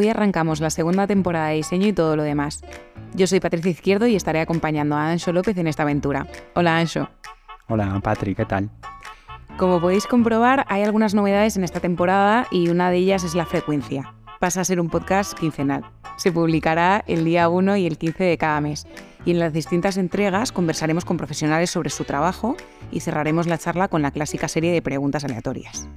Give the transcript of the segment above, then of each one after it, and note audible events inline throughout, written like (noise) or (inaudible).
hoy arrancamos la segunda temporada de diseño y todo lo demás. Yo soy Patricia Izquierdo y estaré acompañando a Ancho López en esta aventura. Hola Ancho. Hola Patri, ¿qué tal? Como podéis comprobar, hay algunas novedades en esta temporada y una de ellas es la frecuencia. Pasa a ser un podcast quincenal. Se publicará el día 1 y el 15 de cada mes. Y en las distintas entregas conversaremos con profesionales sobre su trabajo y cerraremos la charla con la clásica serie de preguntas aleatorias.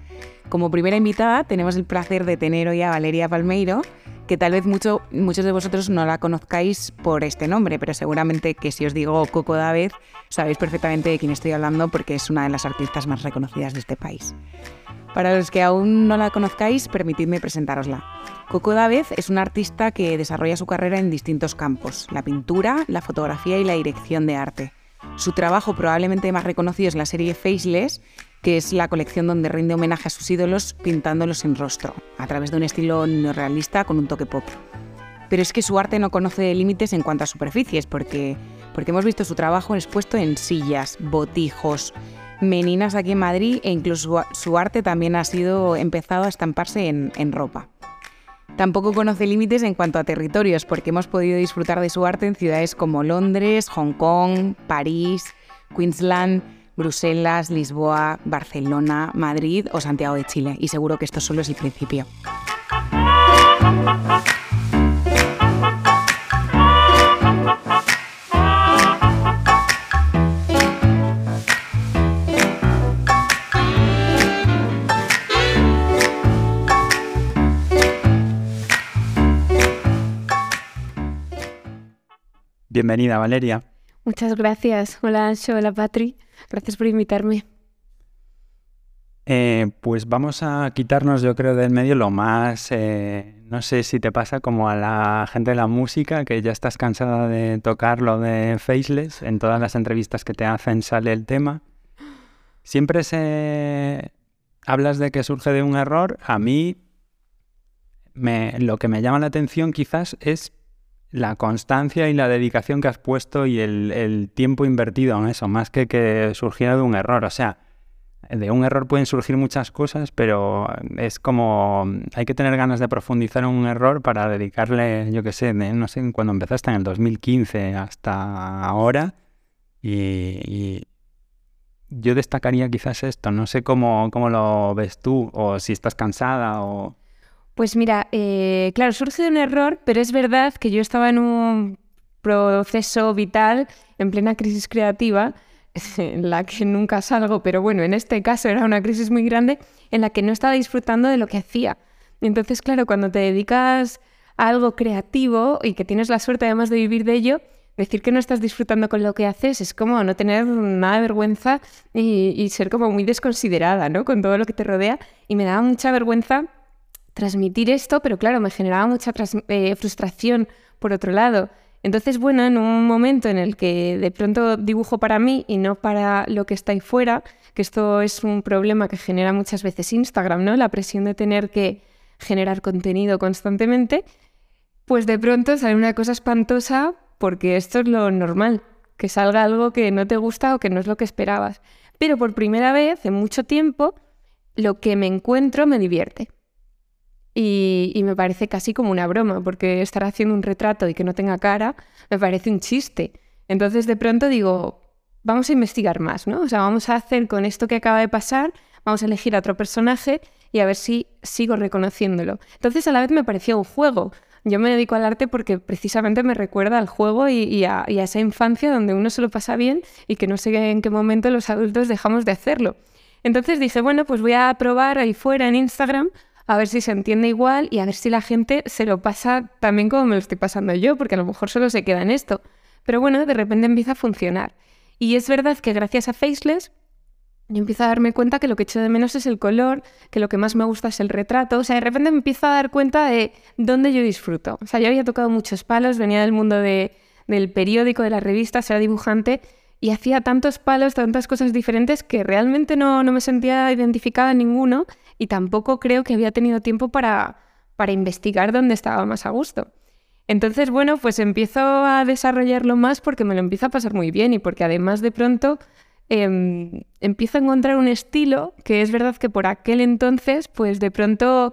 Como primera invitada tenemos el placer de tener hoy a Valeria Palmeiro, que tal vez mucho, muchos de vosotros no la conozcáis por este nombre, pero seguramente que si os digo Coco David, sabéis perfectamente de quién estoy hablando porque es una de las artistas más reconocidas de este país. Para los que aún no la conozcáis, permitidme presentárosla. Coco David es una artista que desarrolla su carrera en distintos campos, la pintura, la fotografía y la dirección de arte. Su trabajo probablemente más reconocido es la serie Faceless, que es la colección donde rinde homenaje a sus ídolos pintándolos sin rostro, a través de un estilo neorrealista con un toque pop. Pero es que su arte no conoce límites en cuanto a superficies, porque, porque hemos visto su trabajo expuesto en sillas, botijos, meninas aquí en Madrid e incluso su arte también ha sido empezado a estamparse en, en ropa. Tampoco conoce límites en cuanto a territorios, porque hemos podido disfrutar de su arte en ciudades como Londres, Hong Kong, París, Queensland, Bruselas, Lisboa, Barcelona, Madrid o Santiago de Chile. Y seguro que esto solo es el principio. Bienvenida, Valeria. Muchas gracias. Hola, Ancho. Hola, Patri. Gracias por invitarme. Eh, pues vamos a quitarnos, yo creo, del medio lo más, eh, no sé si te pasa como a la gente de la música, que ya estás cansada de tocar lo de Faceless, en todas las entrevistas que te hacen sale el tema. Siempre se hablas de que surge de un error, a mí me, lo que me llama la atención quizás es la constancia y la dedicación que has puesto y el, tiempo invertido en eso, más que que surgiera de un error. O sea, de un error pueden surgir muchas cosas, pero es como hay que tener ganas de profundizar en un error para dedicarle, yo qué sé, no sé, cuando empezaste en el 2015 hasta ahora. Y, yo destacaría quizás esto, no sé cómo, cómo lo ves tú, o si estás cansada o... Pues mira, eh, claro, surge un error, pero es verdad que yo estaba en un proceso vital, en plena crisis creativa, (laughs) en la que nunca salgo, pero bueno, en este caso era una crisis muy grande en la que no estaba disfrutando de lo que hacía. entonces, claro, cuando te dedicas a algo creativo y que tienes la suerte además de vivir de ello, decir que no estás disfrutando con lo que haces es como no tener nada de vergüenza y, y ser como muy desconsiderada, ¿no? Con todo lo que te rodea. Y me daba mucha vergüenza transmitir esto, pero claro, me generaba mucha eh, frustración por otro lado. Entonces, bueno, en un momento en el que de pronto dibujo para mí y no para lo que está ahí fuera, que esto es un problema que genera muchas veces Instagram, ¿no? La presión de tener que generar contenido constantemente, pues de pronto sale una cosa espantosa porque esto es lo normal, que salga algo que no te gusta o que no es lo que esperabas. Pero por primera vez en mucho tiempo, lo que me encuentro me divierte. Y, me parece casi como una broma, porque estar haciendo un retrato y que no tenga cara me parece un chiste. Entonces de pronto digo, vamos a investigar más, ¿no? O sea, vamos a hacer con esto que acaba de pasar, vamos a elegir a otro personaje y a ver si sigo reconociéndolo. Entonces a la vez me parecía un juego. Yo me dedico al arte porque precisamente me recuerda al juego y, a, y a esa infancia donde uno se lo pasa bien y que no sé en qué momento los adultos dejamos de hacerlo. Entonces dije, bueno, pues voy a probar ahí fuera en Instagram a ver si se entiende igual y a ver si la gente se lo pasa también como me lo estoy pasando yo, porque a lo mejor solo se queda en esto. Pero bueno, de repente empieza a funcionar. Y es verdad que gracias a Faceless yo empiezo a darme cuenta que lo que echo de menos es el color, que lo que más me gusta es el retrato. O sea, de repente me empiezo a dar cuenta de dónde yo disfruto. O sea, yo había tocado muchos palos, venía del mundo de, del periódico, de las revistas, era dibujante y hacía tantos palos, tantas cosas diferentes que realmente no, no me sentía identificada en ninguno y tampoco creo que había tenido tiempo para, para investigar dónde estaba más a gusto. Entonces, bueno, pues empiezo a desarrollarlo más porque me lo empiezo a pasar muy bien y porque además de pronto em, empiezo a encontrar un estilo que es verdad que por aquel entonces, pues de pronto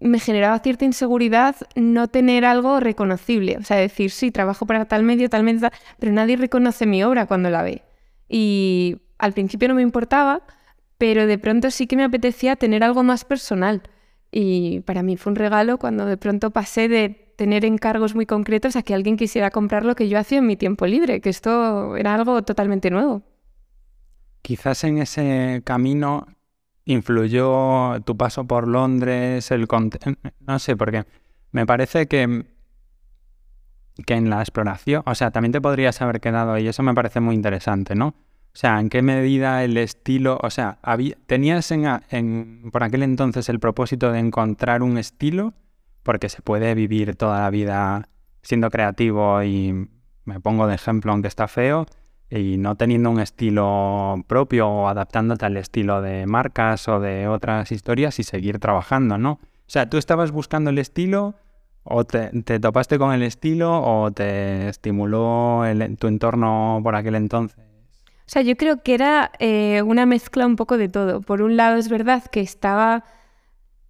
me generaba cierta inseguridad no tener algo reconocible. O sea, decir, sí, trabajo para tal medio, tal medio, pero nadie reconoce mi obra cuando la ve. Y al principio no me importaba, pero de pronto sí que me apetecía tener algo más personal. Y para mí fue un regalo cuando de pronto pasé de tener encargos muy concretos a que alguien quisiera comprar lo que yo hacía en mi tiempo libre, que esto era algo totalmente nuevo. Quizás en ese camino influyó tu paso por Londres, el no sé, porque me parece que que en la exploración, o sea, también te podrías haber quedado ahí, eso me parece muy interesante, ¿no? O sea, ¿en qué medida el estilo, o sea, tenías en, por aquel entonces el propósito de encontrar un estilo? Porque se puede vivir toda la vida siendo creativo y me pongo de ejemplo, aunque está feo, y no teniendo un estilo propio o adaptándote al estilo de marcas o de otras historias y seguir trabajando, ¿no? O sea, tú estabas buscando el estilo o te, topaste con el estilo o te estimuló tu entorno por aquel entonces. O sea, yo creo que era eh, una mezcla un poco de todo. Por un lado es verdad que estaba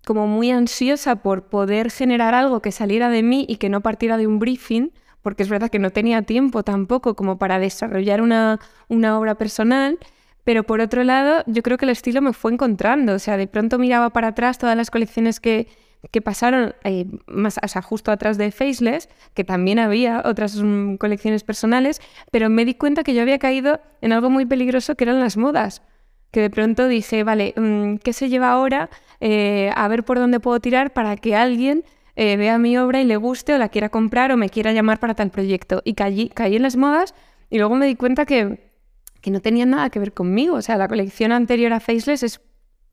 como muy ansiosa por poder generar algo que saliera de mí y que no partiera de un briefing, porque es verdad que no tenía tiempo tampoco como para desarrollar una, una obra personal, pero por otro lado yo creo que el estilo me fue encontrando, o sea, de pronto miraba para atrás todas las colecciones que, que pasaron eh, más, o sea, justo atrás de Faceless, que también había otras mm, colecciones personales, pero me di cuenta que yo había caído en algo muy peligroso que eran las modas. Que de pronto dije, vale, mm, ¿qué se lleva ahora? Eh, a ver por dónde puedo tirar para que alguien eh, vea mi obra y le guste o la quiera comprar o me quiera llamar para tal proyecto. Y caí, caí en las modas y luego me di cuenta que, que no tenía nada que ver conmigo. O sea, la colección anterior a Faceless es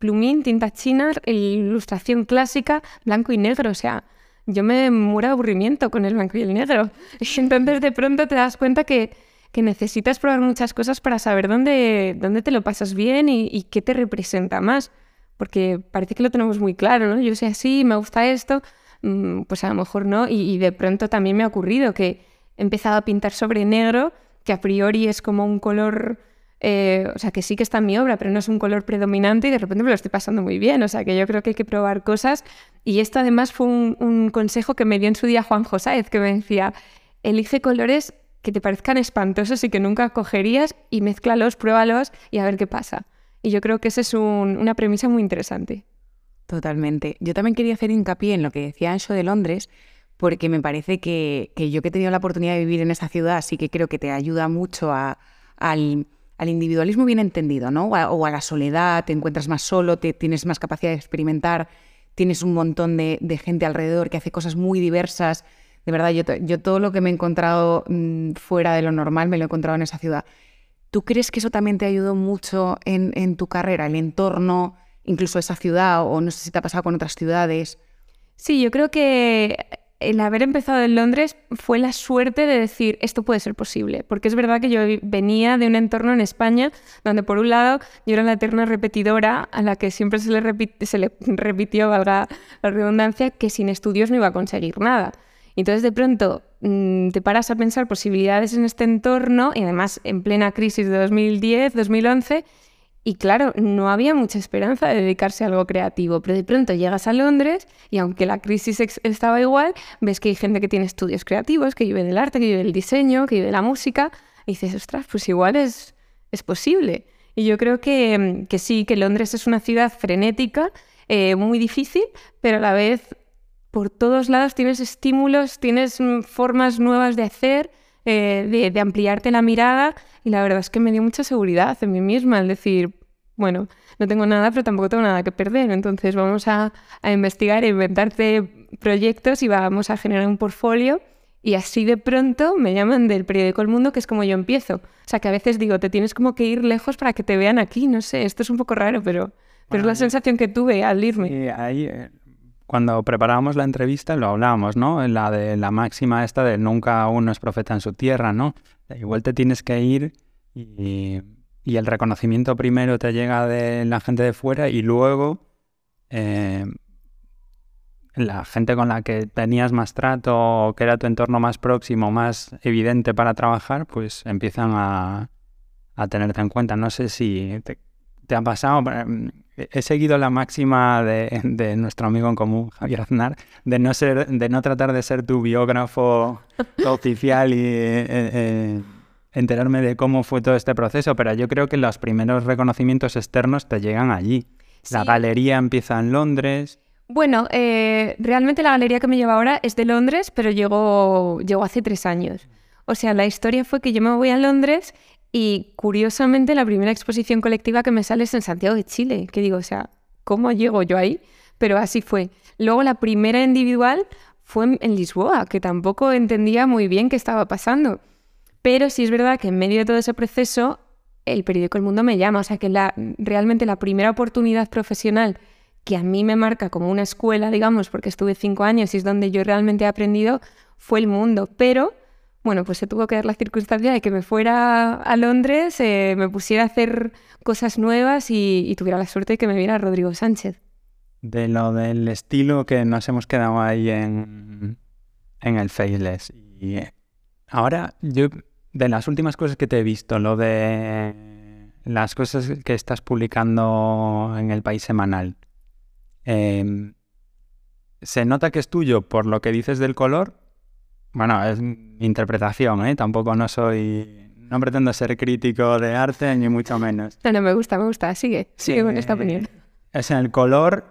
plumín, tinta china, ilustración clásica, blanco y negro. O sea, yo me muero de aburrimiento con el blanco y el negro. Y (laughs) entonces de pronto te das cuenta que, que necesitas probar muchas cosas para saber dónde, dónde te lo pasas bien y, y, qué te representa más. Porque parece que lo tenemos muy claro, ¿no? Yo sé así, me gusta esto, Mm, pues a lo mejor no. Y, de pronto también me ha ocurrido que he empezado a pintar sobre negro, que a priori es como un color, eh, o sea, que sí que está en mi obra, pero no es un color predominante y de repente me lo estoy pasando muy bien. O sea, que yo creo que hay que probar cosas. Y esto además fue un, consejo que me dio en su día Juan Josáez, que me decía, elige colores que te parezcan espantosos y que nunca cogerías y mezclalos, pruébalos y a ver qué pasa. Y yo creo que esa es una premisa muy interesante. Totalmente. Yo también quería hacer hincapié en lo que decía Ancho de Londres, porque me parece que, yo que he tenido la oportunidad de vivir en esa ciudad, sí que creo que te ayuda mucho al, individualismo bien entendido, ¿no? O a, la soledad, te encuentras más solo, te, tienes más capacidad de experimentar, tienes un montón de, gente alrededor que hace cosas muy diversas. De verdad, yo, yo todo lo que me he encontrado mm, fuera de lo normal me lo he encontrado en esa ciudad. ¿Tú crees que eso también te ayudó mucho en, en tu carrera, el entorno? incluso esa ciudad o no sé si te ha pasado con otras ciudades. Sí, yo creo que el haber empezado en Londres fue la suerte de decir esto puede ser posible, porque es verdad que yo venía de un entorno en España donde por un lado yo era la eterna repetidora a la que siempre se le, le repitió, valga la redundancia, que sin estudios no iba a conseguir nada. Entonces de pronto mm, te paras a pensar posibilidades en este entorno y además en plena crisis de 2010, 2011 y claro, no había mucha esperanza de dedicarse a algo creativo, pero de pronto llegas a Londres y aunque la crisis estaba igual, ves que hay gente que tiene estudios creativos, que vive del arte, que vive del diseño, que vive de la música, y dices, ostras, pues igual es, es posible. Y yo creo que, que sí, que Londres es una ciudad frenética, eh, muy difícil, pero a la vez por todos lados tienes estímulos, tienes mm, formas nuevas de hacer, eh, de, de, ampliarte la mirada y la verdad es que me dio mucha seguridad en mí misma, al decir, bueno, no tengo nada, pero tampoco tengo nada que perder, entonces vamos a, a investigar, a inventarte proyectos y vamos a generar un portfolio y así de pronto me llaman del periódico El Mundo, que es como yo empiezo. O sea, que a veces digo, te tienes como que ir lejos para que te vean aquí, no sé, esto es un poco raro, pero, pero es la sensación que tuve al irme. Ahí, eh, cuando preparábamos la entrevista lo hablábamos, ¿no? La de la máxima esta de nunca uno es profeta en su tierra, ¿no? Igual te tienes que ir y, el reconocimiento primero te llega de la gente de fuera y luego eh, la gente con la que tenías más trato o que era tu entorno más próximo, más evidente para trabajar, pues empiezan a, tenerte en cuenta. No sé si te, te ha pasado he seguido la máxima de, nuestro amigo en común, Javier Aznar, de no, ser, de no tratar de ser tu biógrafo (laughs) oficial y eh, eh, enterarme de cómo fue todo este proceso, pero yo creo que los primeros reconocimientos externos te llegan allí. La galería empieza en Londres. Bueno, eh, realmente la galería que me lleva ahora es de Londres, pero llegó, llegó hace tres años. O sea, la historia fue que yo me voy a Londres y curiosamente la primera exposición colectiva que me sale es en Santiago de Chile, que digo, o sea, ¿cómo llego yo ahí? Pero así fue. Luego la primera individual fue en Lisboa, que tampoco entendía muy bien qué estaba pasando. Pero sí es verdad que en medio de todo ese proceso, el periódico El Mundo me llama. O sea que la, realmente la primera oportunidad profesional que a mí me marca como una escuela, digamos, porque estuve cinco años y es donde yo realmente he aprendido, fue el mundo. Pero bueno, pues se tuvo que dar la circunstancia de que me fuera a Londres, eh, me pusiera a hacer cosas nuevas y, tuviera la suerte de que me viera Rodrigo Sánchez. De lo del estilo que nos hemos quedado ahí en, el Faceless. Eh, ahora, yo, de las últimas cosas que te he visto, lo de las cosas que estás publicando en el país semanal, em, ¿se nota que es tuyo por lo que dices del color bueno, es interpretación, ¿eh? Tampoco no soy... No pretendo ser crítico de arte, ni mucho menos. No, no, me gusta, me gusta. Sigue, sigue con esta opinión. O sea, el color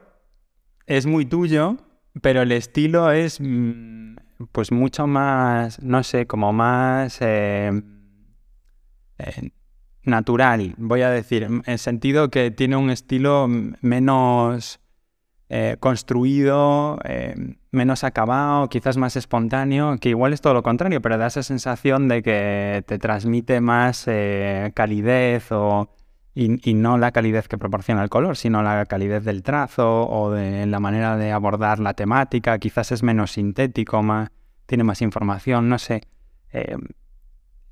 es muy tuyo, pero el estilo es mm, pues mucho más, no sé, como más eh, eh, natural, voy a decir, en el sentido que tiene un estilo menos eh, construido, eh, menos acabado, quizás más espontáneo, que igual es todo lo contrario, pero da esa sensación de que te transmite más eh, calidez o, y, no la calidez que proporciona el color, sino la calidez del trazo o de la manera de abordar la temática, quizás es menos sintético, más, tiene más información, no sé.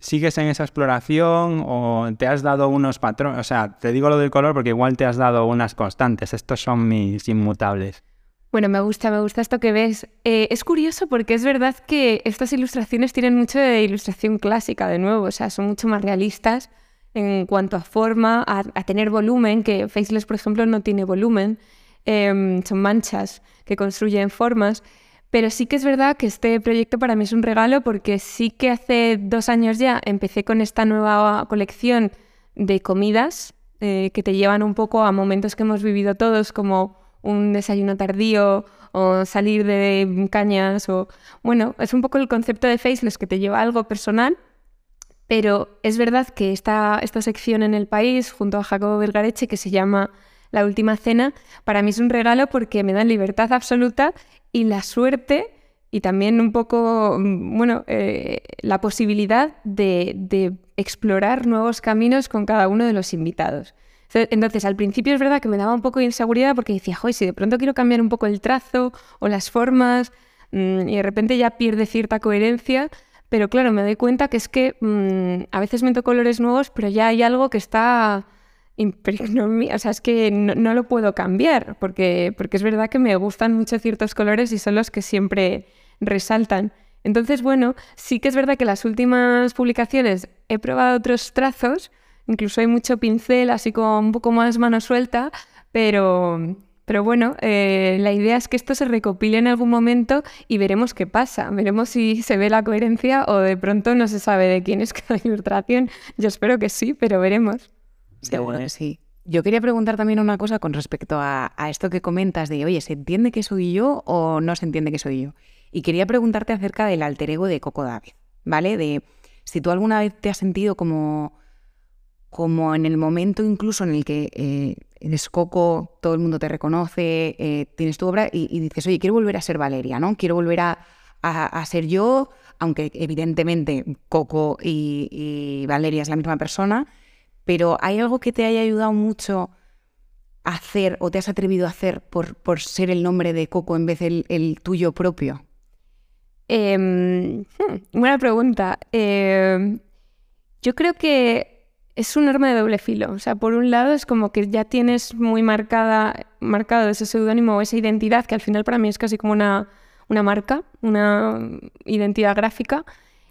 ¿Sigues en esa exploración o te has dado unos patrones? O sea, te digo lo del color porque igual te has dado unas constantes. Estos son mis inmutables. Bueno, me gusta, me gusta esto que ves. Eh, es curioso porque es verdad que estas ilustraciones tienen mucho de ilustración clásica, de nuevo, o sea, son mucho más realistas en cuanto a forma, a, tener volumen, que Faceless, por ejemplo, no tiene volumen, em, son manchas que construyen formas. Pero sí que es verdad que este proyecto para mí es un regalo porque sí que hace dos años ya empecé con esta nueva colección de comidas eh, que te llevan un poco a momentos que hemos vivido todos, como un desayuno tardío o salir de cañas o... Bueno, es un poco el concepto de Faceless que te lleva a algo personal, pero es verdad que esta, esta sección en el país, junto a Jacobo Vergareche, que se llama La Última Cena, para mí es un regalo porque me dan libertad absoluta y la suerte y también un poco, mm, bueno, eh, la posibilidad de, explorar nuevos caminos con cada uno de los invitados. Entonces, al principio es verdad que me daba un poco de inseguridad porque decía, joder, si de pronto quiero cambiar un poco el trazo o las formas mm, y de repente ya pierde cierta coherencia, pero claro, me doy cuenta que es que mm, a veces meto colores nuevos, pero ya hay algo que está (laughs) o sea, es que no, lo puedo cambiar, porque, porque es verdad que me gustan mucho ciertos colores y son los que siempre resaltan. Entonces, bueno, sí que es verdad que las últimas publicaciones he probado otros trazos, incluso hay mucho pincel, así como un poco más mano suelta, pero, pero bueno, eh, la idea es que esto se recopile en algún momento y veremos qué pasa. Veremos si se ve la coherencia o de pronto no se sabe de quién es (laughs) cada ilustración. Yo espero que sí, pero veremos. Seguro sí. Yo quería preguntar también una cosa con respecto a, esto que comentas de, oye, ¿se entiende que soy yo o no se entiende que soy yo? Y quería preguntarte acerca del alter ego de Coco David, ¿vale? De si tú alguna vez te has sentido como, como en el momento incluso en el que eh, eres Coco, todo el mundo te reconoce, eh, tienes tu obra y, dices, oye, quiero volver a ser Valeria, ¿no? Quiero volver a, ser yo, aunque evidentemente Coco y Valeria es la misma persona, pero ¿hay algo que te haya ayudado mucho a hacer o te has atrevido a hacer por, por ser el nombre de Coco en vez del el tuyo propio? Em, hmm, buena pregunta. Em, yo creo que es un arma de doble filo. O sea, por un lado es como que ya tienes muy marcada, marcado ese seudónimo o esa identidad, que al final para mí es casi como una, una marca, una identidad gráfica.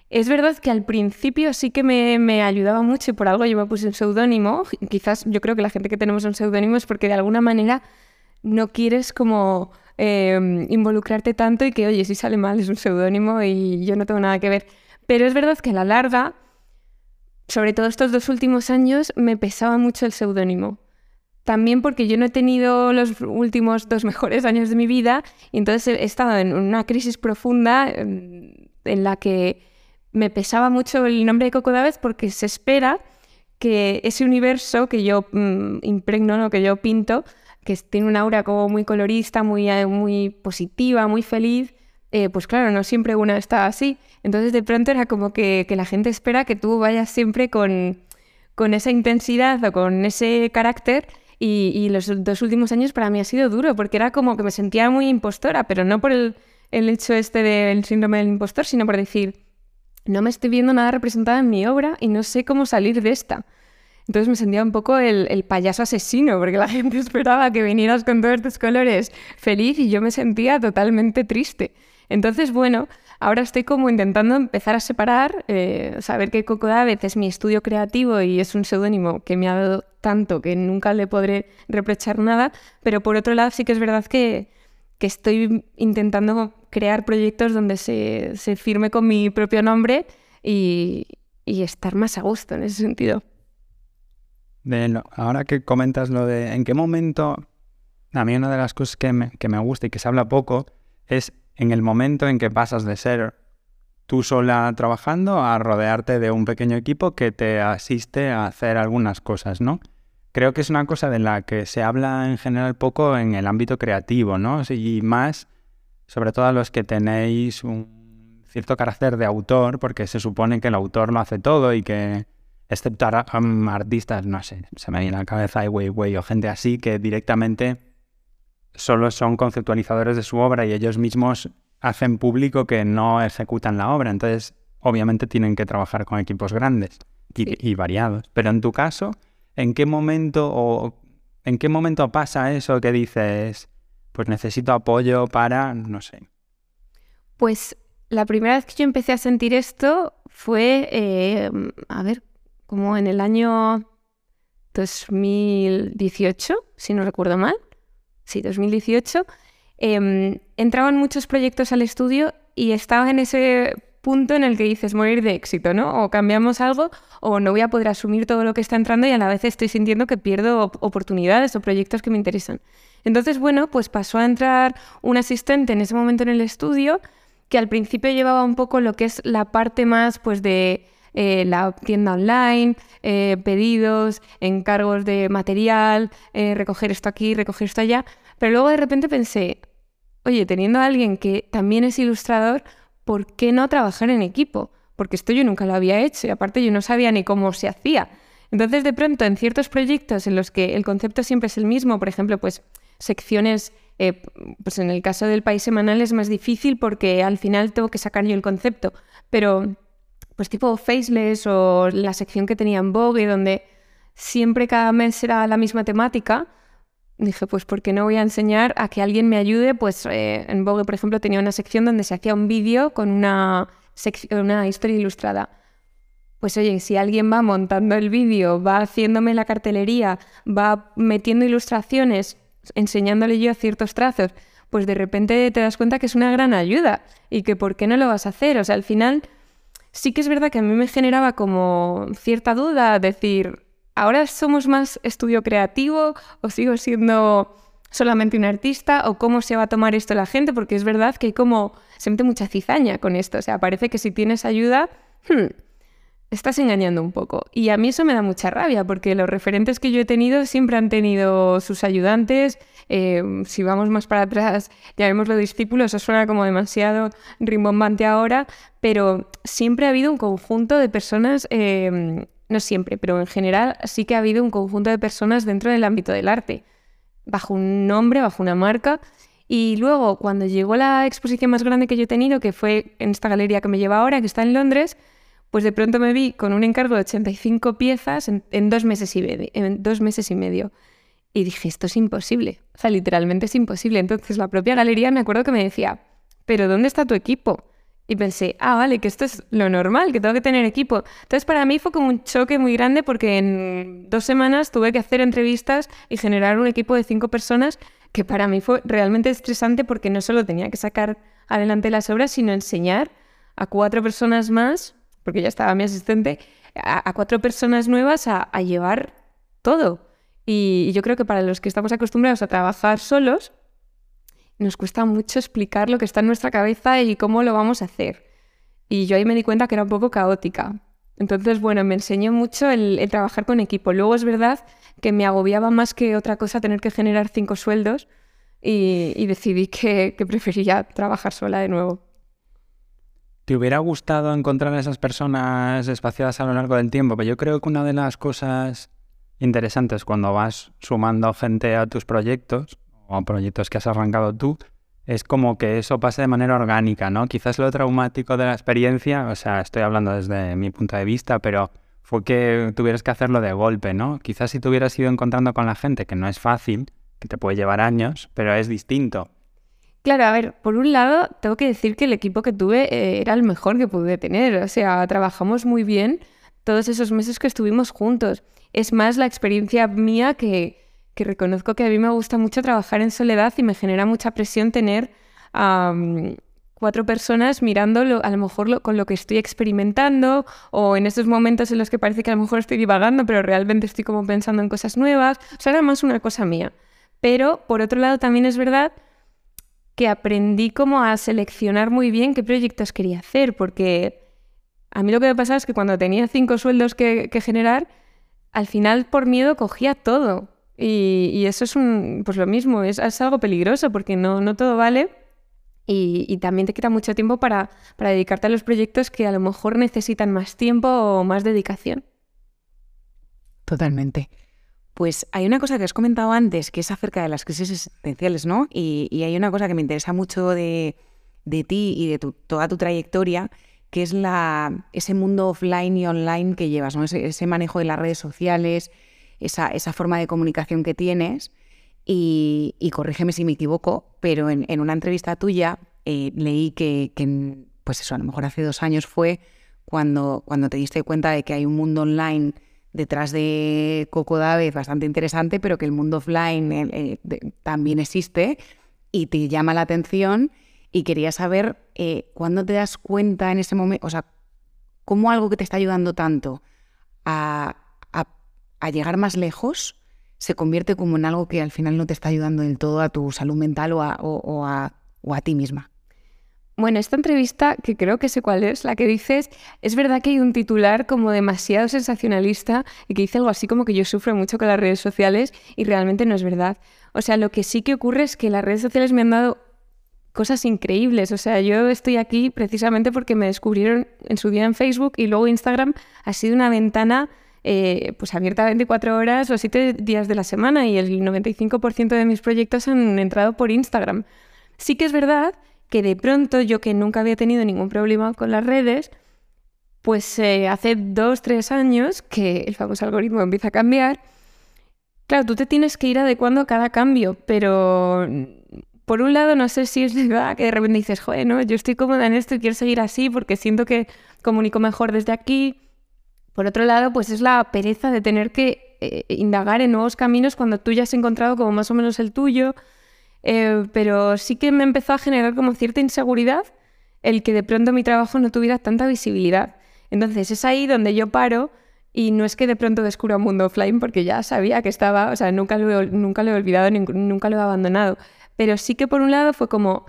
Es verdad que al principio sí que me, ayudaba mucho y por algo yo me puse un seudónimo. Quizás yo creo que la gente que tenemos un seudónimo es porque de alguna manera no quieres como em, involucrarte tanto y que, oye, si sale mal es un seudónimo y yo no tengo nada que ver. Pero es verdad que a la larga, sobre todo estos dos últimos años, me pesaba mucho el seudónimo. También porque yo no he tenido los últimos dos mejores años de mi vida y entonces he estado en una crisis profunda em, en la que me pesaba mucho el nombre de Coco David porque se espera que ese universo que yo mm, impregno, ¿no? que yo pinto, que tiene una aura como muy colorista, muy, eh, muy positiva, muy feliz, eh, pues claro, no siempre una está así. Entonces de pronto era como que, la gente espera que tú vayas siempre con, con esa intensidad o con ese carácter y, y, los dos últimos años para mí ha sido duro porque era como que me sentía muy impostora, pero no por el, el hecho este del síndrome del impostor, sino por decir, no me estoy viendo nada representada en mi obra y no sé cómo salir de esta. Entonces me sentía un poco el, payaso asesino, porque la (laughs) gente esperaba que vinieras con todos tus colores feliz y yo me sentía totalmente triste. Entonces, bueno, ahora estoy como intentando empezar a separar, eh, saber que Coco David es mi estudio creativo y es un seudónimo que me ha dado tanto que nunca le podré reprochar nada, pero por otro lado sí que es verdad que, que estoy intentando crear proyectos donde se, firme con mi propio nombre y, estar más a gusto en ese sentido. ahora que comentas lo de en qué momento, a mí una de las cosas que me, que me gusta y que se habla poco es en el momento en que pasas de ser tú sola trabajando a rodearte de un pequeño equipo que te asiste a hacer algunas cosas, ¿no? Creo que es una cosa de la que se habla en general poco en el ámbito creativo, ¿no? Y más, sobre todo a los que tenéis un cierto carácter de autor, porque se supone que el autor lo hace todo y que, excepto artistas, no sé, se me viene a la cabeza Ai Weiwei o gente así, que directamente solo son conceptualizadores de su obra y ellos mismos hacen público que no ejecutan la obra. Entonces, obviamente tienen que trabajar con equipos grandes y variados. Pero en tu caso ¿en qué momento o en qué momento pasa eso que dices, pues necesito apoyo para, no sé? Pues la primera vez que yo empecé a sentir esto fue, eh, a ver, como en el año 2018, si no recuerdo mal. Sí, 2018. Em, entraban muchos proyectos al estudio y estaba en ese punto en el que dices morir de éxito, ¿no? O cambiamos algo o no voy a poder asumir todo lo que está entrando y a la vez estoy sintiendo que pierdo oportunidades o proyectos que me interesan. Entonces, bueno, pues pasó a entrar un asistente en ese momento en el estudio que al principio llevaba un poco lo que es la parte más pues de eh, la tienda online, eh, pedidos, encargos de material, eh, recoger esto aquí, recoger esto allá. Pero luego de repente pensé, oye, teniendo a alguien que también es ilustrador, ¿por qué no trabajar en equipo? Porque esto yo nunca lo había hecho y aparte yo no sabía ni cómo se hacía. Entonces, de pronto, en ciertos proyectos en los que el concepto siempre es el mismo, por ejemplo, pues secciones, eh, pues en el caso del país semanal es más difícil porque al final tengo que sacar yo el concepto, pero pues tipo Faceless o la sección que tenía en Vogue, donde siempre cada mes era la misma temática, dije, pues ¿por qué no voy a enseñar a que alguien me ayude? Pues eh, en Vogue, por ejemplo, tenía una sección donde se hacía un vídeo con una, una historia ilustrada. Pues oye, si alguien va montando el vídeo, va haciéndome la cartelería, va metiendo ilustraciones, enseñándole yo ciertos trazos, pues de repente te das cuenta que es una gran ayuda y que ¿por qué no lo vas a hacer? O sea, al final sí que es verdad que a mí me generaba como cierta duda decir, ahora somos más estudio creativo o sigo siendo solamente un artista o cómo se va a tomar esto la gente, porque es verdad que hay como, se mete mucha cizaña con esto, o sea, parece que si tienes ayuda, hmm, estás engañando un poco. Y a mí eso me da mucha rabia, porque los referentes que yo he tenido siempre han tenido sus ayudantes, eh, si vamos más para atrás, llamémoslo discípulos, eso suena como demasiado rimbombante ahora, pero siempre ha habido un conjunto de personas... Eh, no siempre, pero en general sí que ha habido un conjunto de personas dentro del ámbito del arte, bajo un nombre, bajo una marca. Y luego, cuando llegó la exposición más grande que yo he tenido, que fue en esta galería que me lleva ahora, que está en Londres, pues de pronto me vi con un encargo de 85 piezas en, dos, meses y en dos meses y medio. Y dije, esto es imposible. O sea, literalmente es imposible. Entonces la propia galería me acuerdo que me decía, pero ¿dónde está tu equipo? Y pensé, ah, vale, que esto es lo normal, que tengo que tener equipo. Entonces para mí fue como un choque muy grande porque en dos semanas tuve que hacer entrevistas y generar un equipo de cinco personas que para mí fue realmente estresante porque no solo tenía que sacar adelante las obras, sino enseñar a cuatro personas más, porque ya estaba mi asistente, a, cuatro personas nuevas a, llevar todo. y yo creo que para los que estamos acostumbrados a trabajar solos, nos cuesta mucho explicar lo que está en nuestra cabeza y cómo lo vamos a hacer. Y yo ahí me di cuenta que era un poco caótica. Entonces, bueno, me enseñó mucho el, trabajar con equipo. Luego es verdad que me agobiaba más que otra cosa tener que generar cinco sueldos y, decidí que, que, prefería trabajar sola de nuevo. ¿Te hubiera gustado encontrar a esas personas espaciadas a lo largo del tiempo? Pero yo creo que una de las cosas interesantes cuando vas sumando gente a tus proyectos o proyectos que has arrancado tú, es como que eso pase de manera orgánica, ¿no? Quizás lo traumático de la experiencia, o sea, estoy hablando desde mi punto de vista, pero fue que tuvieras que hacerlo de golpe, ¿no? Quizás si te hubieras ido encontrando con la gente, que no es fácil, que te puede llevar años, pero es distinto. Claro, a ver, por un lado, tengo que decir que el equipo que tuve eh, era el mejor que pude tener, o sea, trabajamos muy bien todos esos meses que estuvimos juntos. Es más la experiencia mía que, que reconozco que a mí me gusta mucho trabajar en soledad y me genera mucha presión tener a cuatro personas mirando a lo mejor con lo que estoy experimentando o en esos momentos en los que parece que a lo mejor estoy divagando, pero realmente estoy como pensando en cosas nuevas. O sea, era más una cosa mía. Pero por otro lado también es verdad que aprendí como a seleccionar muy bien qué proyectos quería hacer, porque a mí lo que me pasaba es que cuando tenía cinco sueldos que, que generar, al final por miedo cogía todo. Y, eso es un, pues lo mismo, es, algo peligroso porque no, no todo vale y, también te quita mucho tiempo para, para dedicarte a los proyectos que a lo mejor necesitan más tiempo o más dedicación. Totalmente. Pues hay una cosa que has comentado antes, que es acerca de las crisis existenciales, ¿no? Y, hay una cosa que me interesa mucho de, de ti y de toda tu trayectoria, que es la, ese mundo offline y online que llevas, ¿no? ese manejo de las redes sociales, esa, forma de comunicación que tienes. Y, corrígeme si me equivoco, pero en, una entrevista tuya eh, leí que, pues eso, a lo mejor hace dos años fue cuando, cuando te diste cuenta de que hay un mundo online detrás de Coco David bastante interesante, pero que el mundo offline eh, eh, también existe y te llama la atención y quería saber cuándo te das cuenta en ese momento, o sea, cómo algo que te está ayudando tanto a, a llegar más lejos se convierte como en algo que al final no te está ayudando del todo a tu salud mental o a, o, a, ti misma. Bueno, esta entrevista, que creo que sé cuál es, la que dices, es verdad que hay un titular como demasiado sensacionalista y que dice algo así como que yo sufro mucho con las redes sociales y realmente no es verdad. O sea, lo que sí que ocurre es que las redes sociales me han dado cosas increíbles. O sea, yo estoy aquí precisamente porque me descubrieron en su día en Facebook y luego Instagram ha sido una ventana eh, pues abierta 24 horas o 7 días de la semana y el 95% de mis proyectos han entrado por Instagram. Sí que es verdad que de pronto yo que nunca había tenido ningún problema con las redes, pues eh, hace dos, tres años que el famoso algoritmo empieza a cambiar. Claro, tú te tienes que ir adecuando a cada cambio, pero por un lado no sé si es verdad que de repente dices, joder, no, yo estoy cómoda en esto y quiero seguir así porque siento que comunico mejor desde aquí por otro lado, pues es la pereza de tener que eh, indagar en nuevos caminos cuando tú ya has encontrado como más o menos el tuyo. Eh, pero sí que me empezó a generar como cierta inseguridad el que de pronto mi trabajo no tuviera tanta visibilidad. Entonces es ahí donde yo paro y no es que de pronto descubra un mundo offline porque ya sabía que estaba, o sea, nunca lo nunca lo he olvidado, nunca lo he abandonado. Pero sí que por un lado fue como,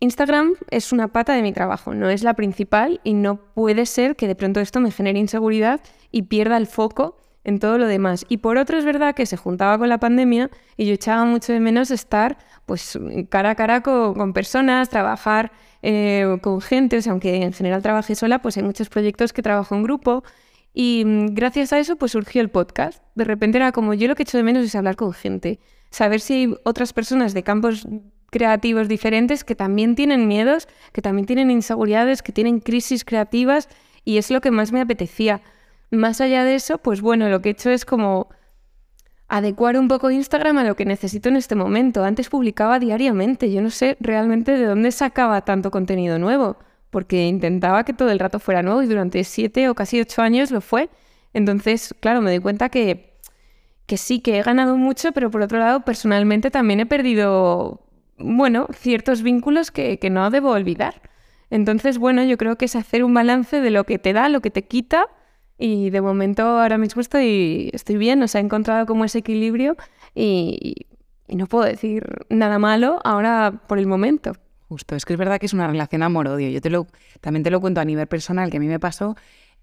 Instagram es una pata de mi trabajo, no es la principal y no puede ser que de pronto esto me genere inseguridad y pierda el foco en todo lo demás. Y por otro es verdad que se juntaba con la pandemia y yo echaba mucho de menos estar pues cara a cara con, personas, trabajar eh, con gente, o sea, aunque en general trabajé sola, pues hay muchos proyectos que trabajo en grupo y mm, gracias a eso pues surgió el podcast. De repente era como yo lo que echo de menos es hablar con gente, saber si hay otras personas de campos creativos diferentes que también tienen miedos, que también tienen inseguridades, que tienen crisis creativas y es lo que más me apetecía. Más allá de eso, pues bueno, lo que he hecho es como adecuar un poco Instagram a lo que necesito en este momento. Antes publicaba diariamente, yo no sé realmente de dónde sacaba tanto contenido nuevo, porque intentaba que todo el rato fuera nuevo y durante siete o casi ocho años lo fue. Entonces, claro, me di cuenta que, que sí, que he ganado mucho, pero por otro lado, personalmente también he perdido, bueno, ciertos vínculos que, que no debo olvidar. Entonces, bueno, yo creo que es hacer un balance de lo que te da, lo que te quita. Y de momento ahora mismo estoy, estoy bien, o sea, he encontrado como ese equilibrio y, no puedo decir nada malo ahora por el momento. Justo, es que es verdad que es una relación amor-odio. Yo te lo, también te lo cuento a nivel personal, que a mí me pasó.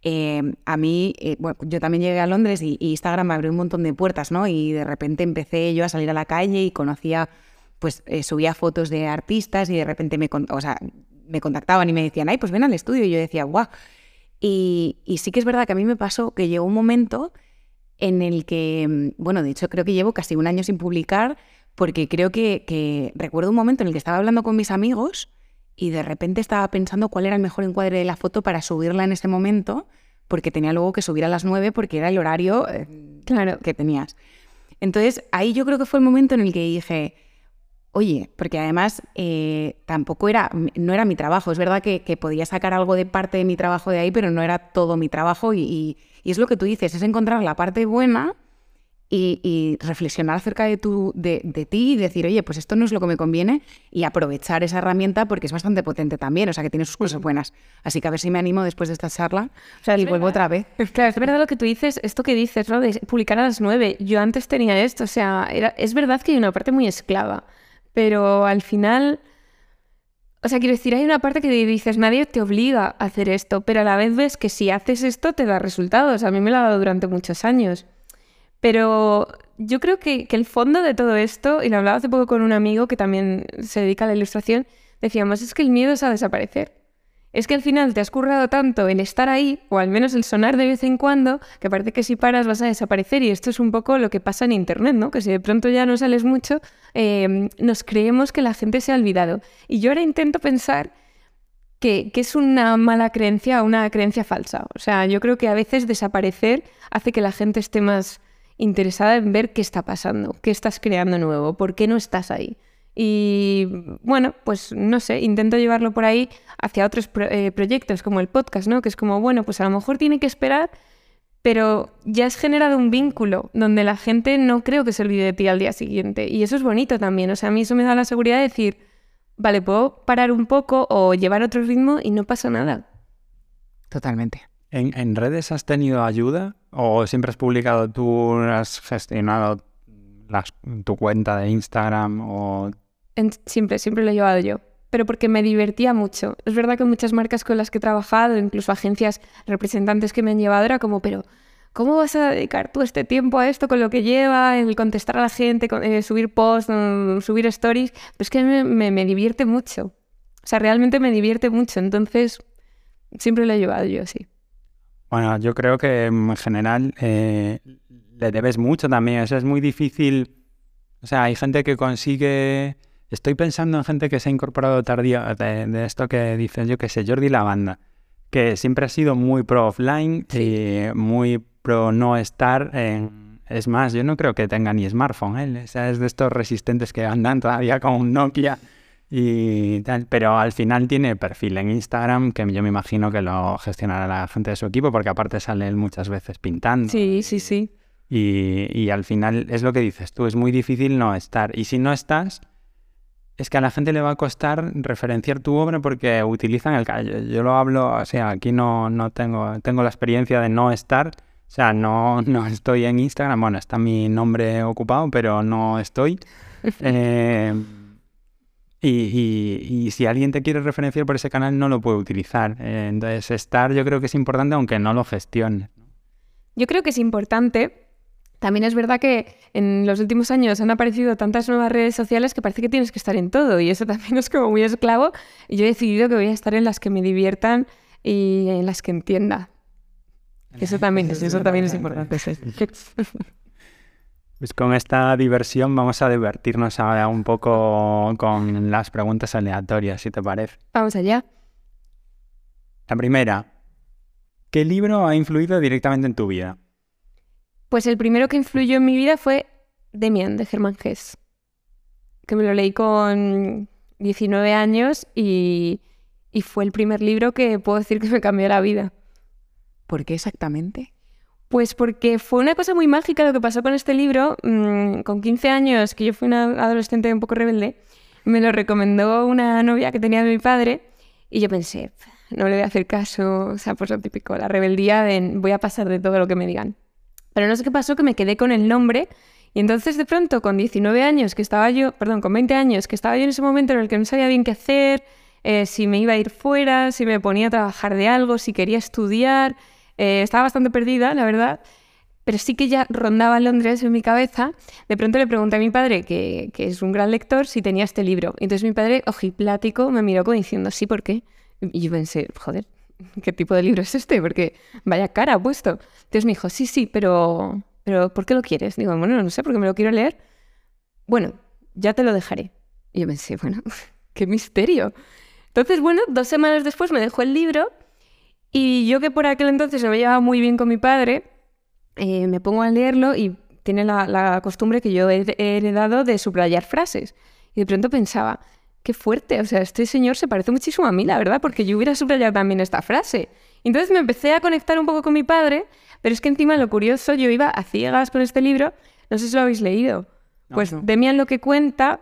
Eh, a mí, eh, bueno, yo también llegué a Londres y, Instagram me abrió un montón de puertas, ¿no? Y de repente empecé yo a salir a la calle y conocía, pues eh, subía fotos de artistas y de repente me, o sea, me contactaban y me decían, ay, pues ven al estudio. Y yo decía, guau. Y, y sí que es verdad que a mí me pasó que llegó un momento en el que, mm, bueno, de hecho creo que llevo casi un año sin publicar, porque creo que, recuerdo un momento en el que estaba hablando con mis amigos y de repente estaba pensando cuál era el mejor encuadre de la foto para subirla en ese momento, porque tenía luego que subir a las nueve porque era el horario eh, claro. que tenías. Entonces ahí yo creo que fue el momento en el que dije, oye, porque además eh, tampoco era, no era mi trabajo, es verdad que, podía sacar algo de parte de mi trabajo de ahí, pero no era todo mi trabajo y es lo que tú dices, es encontrar la parte buena y, reflexionar acerca de, tu, de, ti y decir, oye, pues esto no es lo que me conviene y aprovechar esa herramienta porque es bastante potente también, o sea, que tiene sus cosas buenas. Así que a ver si me animo después de esta charla o sea, y vuelvo otra vez. Claro, es verdad lo que tú dices, esto que dices, ¿no? De publicar a las nueve. Yo antes tenía esto, o sea, era, es verdad que hay una parte muy esclava, pero al final... O sea, quiero decir, hay una parte que dices, nadie te obliga a hacer esto, pero a la vez ves que si haces esto te da resultados. A mí me lo ha dado durante muchos años. Pero yo creo que, el fondo de todo esto, y lo hablaba hace poco con un amigo que también se dedica a la ilustración, decíamos, es que el miedo es a desaparecer. Es que al final te has currado tanto el estar ahí, o al menos el sonar de vez en cuando, que parece que si paras vas a desaparecer. Y esto es un poco lo que pasa en Internet, ¿no? Que si de pronto ya no sales mucho, em, nos creemos que la gente se ha olvidado. Y yo ahora intento pensar que, que, es una mala creencia o una creencia falsa. O sea, yo creo que a veces desaparecer hace que la gente esté más interesada en ver qué está pasando, qué estás creando nuevo, por qué no estás ahí. Y bueno, pues no sé, intento llevarlo por ahí hacia otros eh, proyectos como el podcast, ¿no? Que es como, bueno, pues a lo mejor tiene que esperar, pero ya has generado un vínculo donde la gente no creo que se olvide de ti al día siguiente. Y eso es bonito también. O sea, a mí eso me da la seguridad de decir, vale, puedo parar un poco o llevar otro ritmo y no pasa nada. Totalmente. ¿En, redes has tenido ayuda o siempre has publicado tú, has gestionado tu cuenta de Instagram o...? Siempre, siempre lo he llevado yo, pero porque me divertía mucho. Es verdad que muchas marcas con las que he trabajado, incluso agencias representantes que me han llevado, era como, pero ¿cómo vas a dedicar tú este tiempo a esto con lo que lleva, el contestar a la gente, eh, subir posts, mm, subir stories? Pues que me, me divierte mucho. O sea, realmente me divierte mucho, entonces siempre lo he llevado yo, sí. Bueno, yo creo que en general eh, le debes mucho también. Eso es muy difícil. O sea, hay gente que consigue. Estoy pensando en gente que se ha incorporado tardía de, esto que dices, yo que sé, Jordi Lavanda, que siempre ha sido muy pro offline y muy pro no estar en. Es más, yo no creo que tenga ni smartphone. ¿eh? O sea, es de estos resistentes que andan todavía con un Nokia y tal, pero al final tiene perfil en Instagram que yo me imagino que lo gestionará la gente de su equipo porque aparte sale él muchas veces pintando. Sí, sí, sí. Y, y, al final es lo que dices tú, es muy difícil no estar. Y si no estás, es que a la gente le va a costar referenciar tu obra porque utilizan el... Yo, yo lo hablo, o sea, aquí no, no tengo, tengo la experiencia de no estar, o sea, no, (laughs) no estoy en Instagram, bueno, está mi nombre ocupado, pero no estoy. (laughs) eh, y, si alguien te quiere referenciar por ese canal, no lo puede utilizar. Eh, entonces, estar yo creo que es importante, aunque no lo gestione. Yo creo que es importante. También es verdad que en los últimos años han aparecido tantas nuevas redes sociales que parece que tienes que estar en todo. Y eso también es como muy esclavo. Y yo he decidido que voy a estar en las que me diviertan y en las que entienda. Eso (laughs) también, eso también es importante. (laughs) Pues con esta diversión vamos a divertirnos ahora un poco con las preguntas aleatorias, si te parece. Vamos allá. La primera, ¿qué libro ha influido directamente en tu vida? Pues el primero que influyó en mi vida fue Demian, de Germán Hess, que me lo leí con 19 años y, Y fue el primer libro que puedo decir que me cambió la vida. ¿Por qué exactamente? Pues porque fue una cosa muy mágica lo que pasó con este libro. Mm, con 15 años, que yo fui una adolescente un poco rebelde, me lo recomendó una novia que tenía de mi padre y yo pensé, no le voy a hacer caso, o sea, pues lo típico, la rebeldía de voy a pasar de todo lo que me digan. Pero no sé qué pasó, que me quedé con el nombre y entonces de pronto con 19 años que estaba yo, perdón, con 20 años que estaba yo en ese momento en el que no sabía bien qué hacer, eh, si me iba a ir fuera, si me ponía a trabajar de algo, si quería estudiar, eh, estaba bastante perdida, la verdad, pero sí que ya rondaba Londres en mi cabeza. De pronto le pregunté a mi padre, que, es un gran lector, si tenía este libro. Entonces mi padre, ojiplático, me miró como diciendo, sí, ¿por qué? Y yo pensé, joder, (laughs) ¿qué tipo de libro es este? Porque vaya cara ha puesto. Entonces me dijo, sí, sí, pero, pero ¿por qué lo quieres? Digo, bueno, no sé, porque me lo quiero leer. Bueno, ya te lo dejaré. Y yo pensé, (laughs) bueno, qué misterio. Entonces, bueno, dos semanas después me dejó el libro y yo que por aquel entonces me llevaba muy bien con mi padre, eh, me pongo a leerlo y tiene la, costumbre que yo he, heredado de subrayar frases. Y de pronto pensaba, qué fuerte, o sea, este señor se parece muchísimo a mí, la verdad, porque yo hubiera subrayado también esta frase. Entonces me empecé a conectar un poco con mi padre, pero es que encima lo curioso, yo iba a ciegas con este libro, no sé si lo habéis leído. Pues Demian lo que cuenta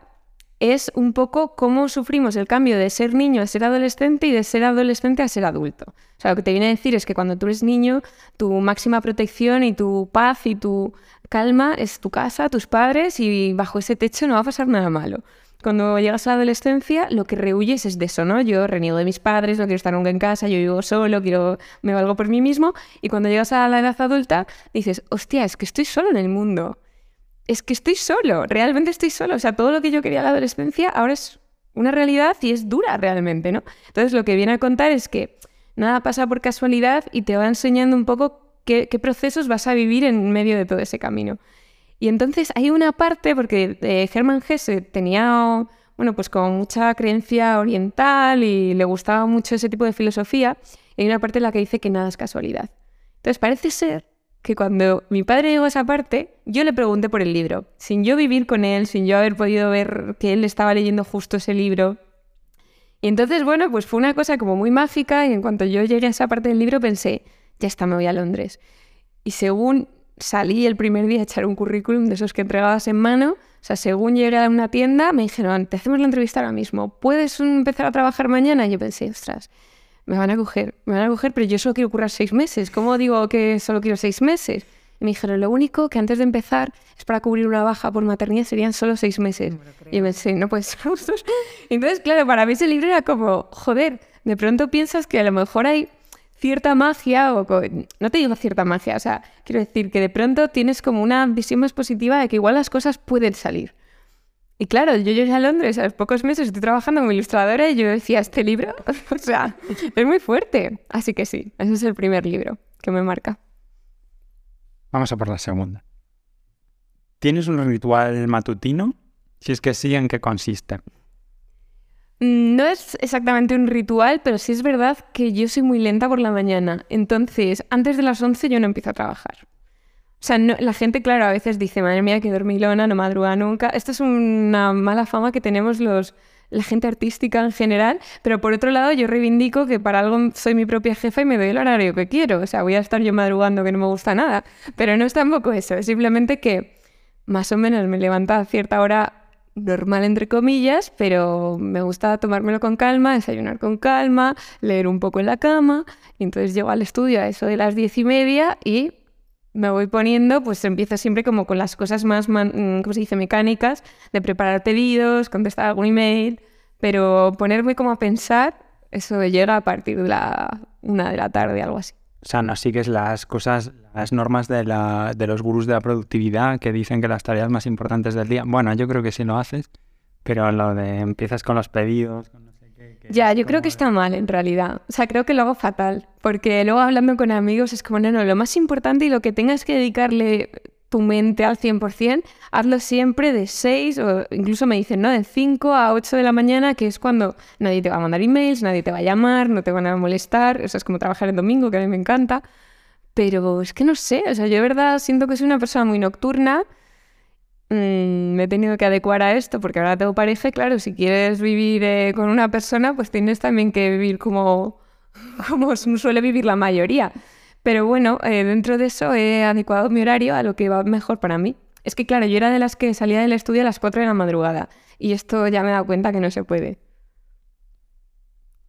es un poco cómo sufrimos el cambio de ser niño a ser adolescente y de ser adolescente a ser adulto. O sea, lo que te viene a decir es que cuando tú eres niño, tu máxima protección y tu paz y tu calma es tu casa, tus padres y bajo ese techo no va a pasar nada malo. Cuando llegas a la adolescencia, lo que rehuyes es de eso, ¿no? Yo reniego de mis padres, no quiero estar nunca en casa, yo vivo solo, quiero, me valgo por mí mismo. Y cuando llegas a la edad adulta, dices, hostia, es que estoy solo en el mundo es que estoy solo, realmente estoy solo. O sea, todo lo que yo quería en la adolescencia ahora es una realidad y es dura realmente, ¿no? Entonces lo que viene a contar es que nada pasa por casualidad y te va enseñando un poco qué, procesos vas a vivir en medio de todo ese camino. Y entonces hay una parte, porque eh, Hermann Hesse tenía, bueno, pues con mucha creencia oriental y le gustaba mucho ese tipo de filosofía, y hay una parte en la que dice que nada es casualidad. Entonces parece ser que cuando mi padre llegó a esa parte, yo le pregunté por el libro, sin yo vivir con él, sin yo haber podido ver que él estaba leyendo justo ese libro. Y entonces, bueno, pues fue una cosa como muy mágica y en cuanto yo llegué a esa parte del libro pensé, ya está, me voy a Londres. Y según salí el primer día a echar un currículum de esos que entregabas en mano, o sea, según llegué a una tienda, me dijeron, te hacemos la entrevista ahora mismo, ¿puedes empezar a trabajar mañana? Y yo pensé, ostras, me van a coger, me van a coger, pero yo solo quiero currar seis meses. ¿Cómo digo que solo quiero seis meses? Y me dijeron, lo único que antes de empezar es para cubrir una baja por maternidad serían solo seis meses. y me pensé, no puedes ser (laughs) Entonces, claro, para mí ese libro era como, joder, de pronto piensas que a lo mejor hay cierta magia, o no te digo cierta magia, o sea, quiero decir que de pronto tienes como una visión más positiva de que igual las cosas pueden salir. Y claro, yo llegué a Londres a los pocos meses, estoy trabajando como ilustradora y yo decía, este libro, (laughs) o sea, es muy fuerte. Así que sí, ese es el primer libro que me marca. Vamos a por la segunda. ¿Tienes un ritual matutino? Si es que sí, ¿en qué consiste? No es exactamente un ritual, pero sí es verdad que yo soy muy lenta por la mañana. Entonces, antes de las 11 yo no empiezo a trabajar. O sea, la gente, claro, a veces dice, madre mía, que dormilona, no madruga nunca. Esto es una mala fama que tenemos los, la gente artística en general, pero por otro lado yo reivindico que para algo soy mi propia jefa y me doy el horario que quiero. O sea, voy a estar yo madrugando que no me gusta nada. Pero no es tampoco eso, es simplemente que más o menos me levanto a cierta hora normal entre comillas, pero me gusta tomármelo con calma, desayunar con calma, leer un poco en la cama, entonces llego al estudio a eso de las diez y media y me voy poniendo, pues empiezo siempre como con las cosas más, mm, ¿cómo se dice?, mecánicas, de preparar pedidos, contestar algún email, pero ponerme como a pensar, eso llega a partir de la una de la tarde, algo así. O sea, no sigues las cosas, las normas de, la, de los gurús de la productividad que dicen que las tareas más importantes del día. Bueno, yo creo que sí lo haces, pero lo de empiezas con los pedidos, ya, yo creo que está mal en realidad. O sea, creo que lo hago fatal. Porque luego hablando con amigos es como, no, no, lo más importante y lo que tengas que dedicarle tu mente al 100%, hazlo siempre de 6 o incluso me dicen, ¿no? De 5 a 8 de la mañana, que es cuando nadie te va a mandar emails, nadie te va a llamar, no te van a molestar. Eso es como trabajar el domingo, que a mí me encanta. Pero es que no sé, o sea, yo de verdad siento que soy una persona muy nocturna Mm, me he tenido que adecuar a esto porque ahora tengo pareja claro, si quieres vivir eh, con una persona, pues tienes también que vivir como, (laughs) como suele vivir la mayoría. Pero bueno, eh, dentro de eso he adecuado mi horario a lo que va mejor para mí. Es que claro, yo era de las que salía del estudio a las 4 de la madrugada y esto ya me he dado cuenta que no se puede.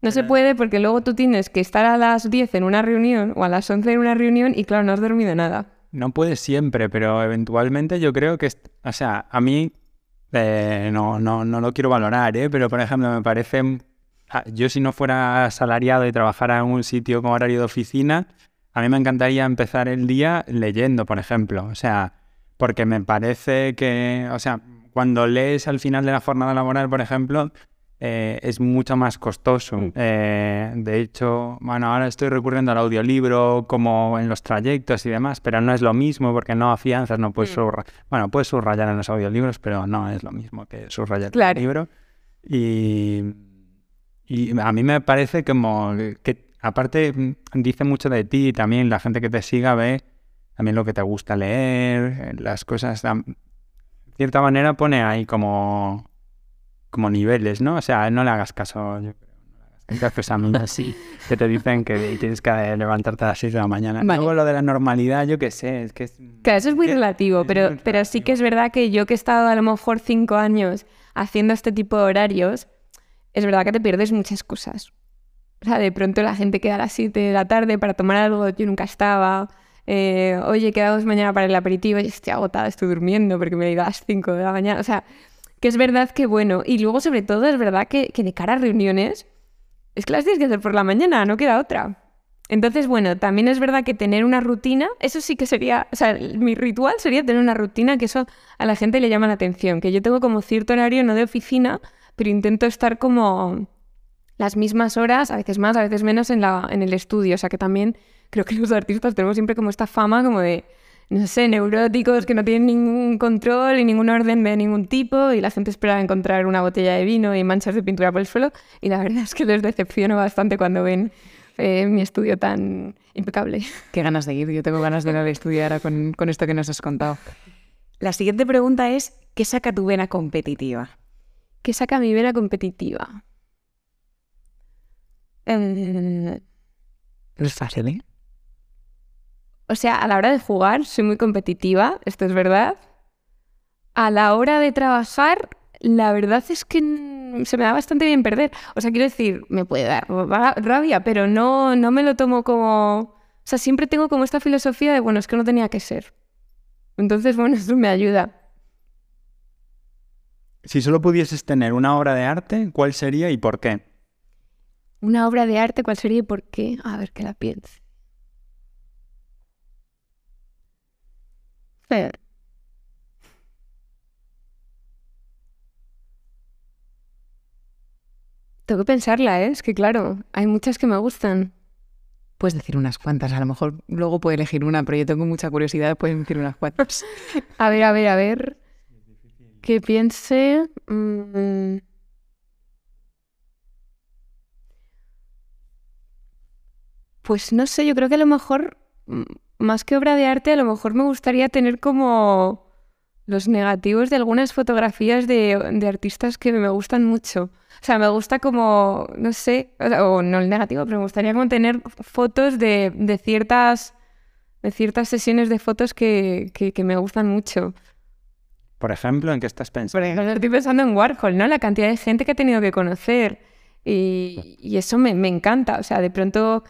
No se puede porque luego tú tienes que estar a las 10 en una reunión o a las 11 en una reunión y claro, no has dormido nada. No puedes siempre, pero eventualmente yo creo que, o sea, a mí eh, no, no, no lo quiero valorar, ¿eh? pero por ejemplo me parece, ah, yo si no fuera asalariado y trabajara en un sitio con horario de oficina, a mí me encantaría empezar el día leyendo, por ejemplo, o sea, porque me parece que, o sea, cuando lees al final de la jornada laboral, por ejemplo, eh, es mucho más costoso. Mm. Eh, de hecho, bueno, ahora estoy recurriendo al audiolibro como en los trayectos y demás, pero no es lo mismo porque no afianzas, no puedes mm. subrayar. Bueno, puedes subrayar en los audiolibros, pero no es lo mismo que subrayar en el libro. Y, y a mí me parece como que, aparte, mm, dice mucho de ti y también la gente que te siga ve también lo que te gusta leer, las cosas. De cierta manera pone ahí como como niveles, ¿no? O sea, no le hagas caso, yo creo. No le hagas caso a mí así, (laughs) que te dicen que tienes que levantarte a las 6 de la mañana. Luego lo de la normalidad, yo qué sé, es que es... Claro, eso es muy relativo, pero, pero sí que es verdad que yo que he estado a lo mejor 5 años haciendo este tipo de horarios, es verdad que te pierdes muchas cosas. O sea, de pronto la gente queda a las 7 de la tarde para tomar algo, yo nunca estaba. Eh, Oye, quedamos mañana para el aperitivo, y estoy agotada, estoy durmiendo porque me he ido a las 5 de la mañana. O sea, que es verdad que bueno. Y luego, sobre todo, es verdad que, de cara a reuniones, es que las tienes que hacer por la mañana, no queda otra. Entonces, bueno, también es verdad que tener una rutina, eso sí que sería, o sea, mi ritual sería tener una rutina que eso a la gente le llama la atención, que yo tengo como cierto horario, no de oficina, pero intento estar como las mismas horas, a veces más, a veces menos en, la, en el estudio, o sea que también creo que los artistas tenemos siempre como esta fama como de no sé, neuróticos que no tienen ningún control y ningún orden de ningún tipo y la gente espera encontrar una botella de vino y manchas de pintura por el suelo y la verdad es que les decepciono bastante cuando ven eh, mi estudio tan impecable. Qué ganas de ir, yo tengo ganas de ir a estudiar con, con esto que nos has contado. La siguiente pregunta es, ¿qué saca tu vena competitiva? ¿Qué saca mi vena competitiva? Eh, es fácil, ¿eh? O sea, a la hora de jugar soy muy competitiva, esto es verdad. A la hora de trabajar, la verdad es que se me da bastante bien perder. O sea, quiero decir, me puede dar rabia, pero no, no me lo tomo como... O sea, siempre tengo como esta filosofía de, bueno, es que no tenía que ser. Entonces, bueno, eso me ayuda. Si solo pudieses tener una obra de arte, ¿cuál sería y por qué? Una obra de arte, ¿cuál sería y por qué? A ver, que la piense. Tengo que pensarla, ¿eh? Es que claro, hay muchas que me gustan. Puedes decir unas cuantas, a lo mejor luego puedo elegir una, pero yo tengo mucha curiosidad, puedes decir unas cuantas. (laughs) a ver, a ver, a ver. Que piense. Mm. Pues no sé, yo creo que a lo mejor más que obra de arte, a lo mejor me gustaría tener como los negativos de algunas fotografías de, artistas que me gustan mucho. O sea, me gusta como, no sé, o, no el negativo, pero me gustaría como tener fotos de, ciertas, de ciertas sesiones de fotos que, me gustan mucho. Por ejemplo, ¿en qué estás pensando? Por ejemplo, estoy pensando en Warhol, ¿no? La cantidad de gente que he tenido que conocer. Y, eso me, me, encanta. O sea, de pronto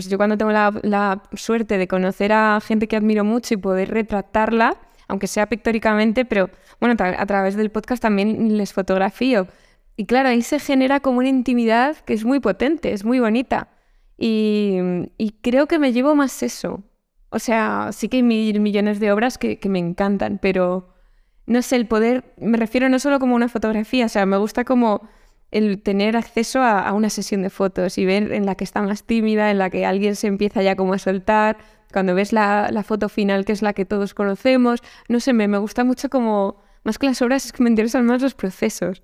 pues yo cuando tengo la, suerte de conocer a gente que admiro mucho y poder retratarla, aunque sea pictóricamente, pero bueno, a través del podcast también les fotografío. Y claro, ahí se genera como una intimidad que es muy potente, es muy bonita. Y, creo que me llevo más eso. O sea, sí que hay mil millones de obras que, que me encantan, pero no sé, el poder, me refiero no solo como una fotografía, o sea, me gusta como el tener acceso a, una sesión de fotos y ver en la que está más tímida, en la que alguien se empieza ya como a soltar, cuando ves la, foto final que es la que todos conocemos, no sé, me, me gusta mucho como, más que las obras, es que me interesan más los procesos.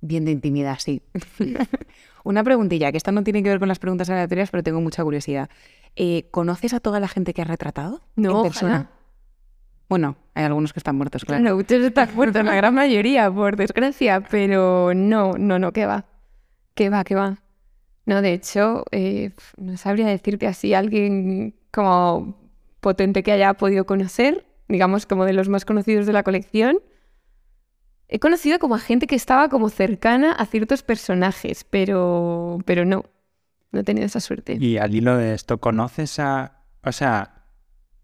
Bien de intimidad, sí. (laughs) Una preguntilla, que esta no tiene que ver con las preguntas aleatorias, pero tengo mucha curiosidad. Eh, ¿Conoces a toda la gente que has retratado? No, en persona. Bueno, hay algunos que están muertos, claro. No, muchos están muertos, la gran mayoría, por desgracia, pero no, no, no, ¿qué va? ¿Qué va, qué va? No, de hecho, eh, no sabría decirte así alguien como potente que haya podido conocer, digamos como de los más conocidos de la colección. He conocido como a gente que estaba como cercana a ciertos personajes, pero, pero no, no he tenido esa suerte. Y al hilo de esto, ¿conoces a, o sea,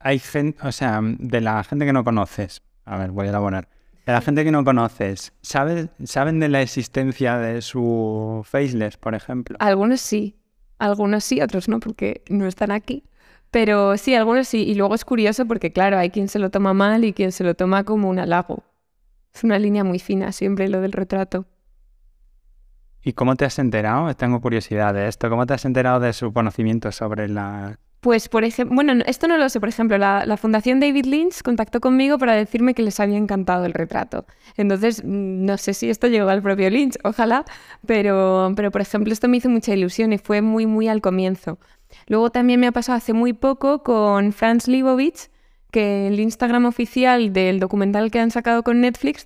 hay gente, o sea, de la gente que no conoces, a ver, voy a elaborar, de la gente que no conoces, ¿sabes, ¿saben de la existencia de su faceless, por ejemplo? Algunos sí, algunos sí, otros no, porque no están aquí. Pero sí, algunos sí. Y luego es curioso porque, claro, hay quien se lo toma mal y quien se lo toma como un halago. Es una línea muy fina siempre lo del retrato. ¿Y cómo te has enterado? Tengo curiosidad de esto. ¿Cómo te has enterado de su conocimiento sobre la pues, por ejemplo, bueno, esto no lo sé, por ejemplo, la, Fundación David Lynch contactó conmigo para decirme que les había encantado el retrato. Entonces, mm, no sé si esto llegó al propio Lynch, ojalá, pero, pero por ejemplo, esto me hizo mucha ilusión y fue muy, muy al comienzo. Luego también me ha pasado hace muy poco con Franz Leibovitz, que el Instagram oficial del documental que han sacado con Netflix,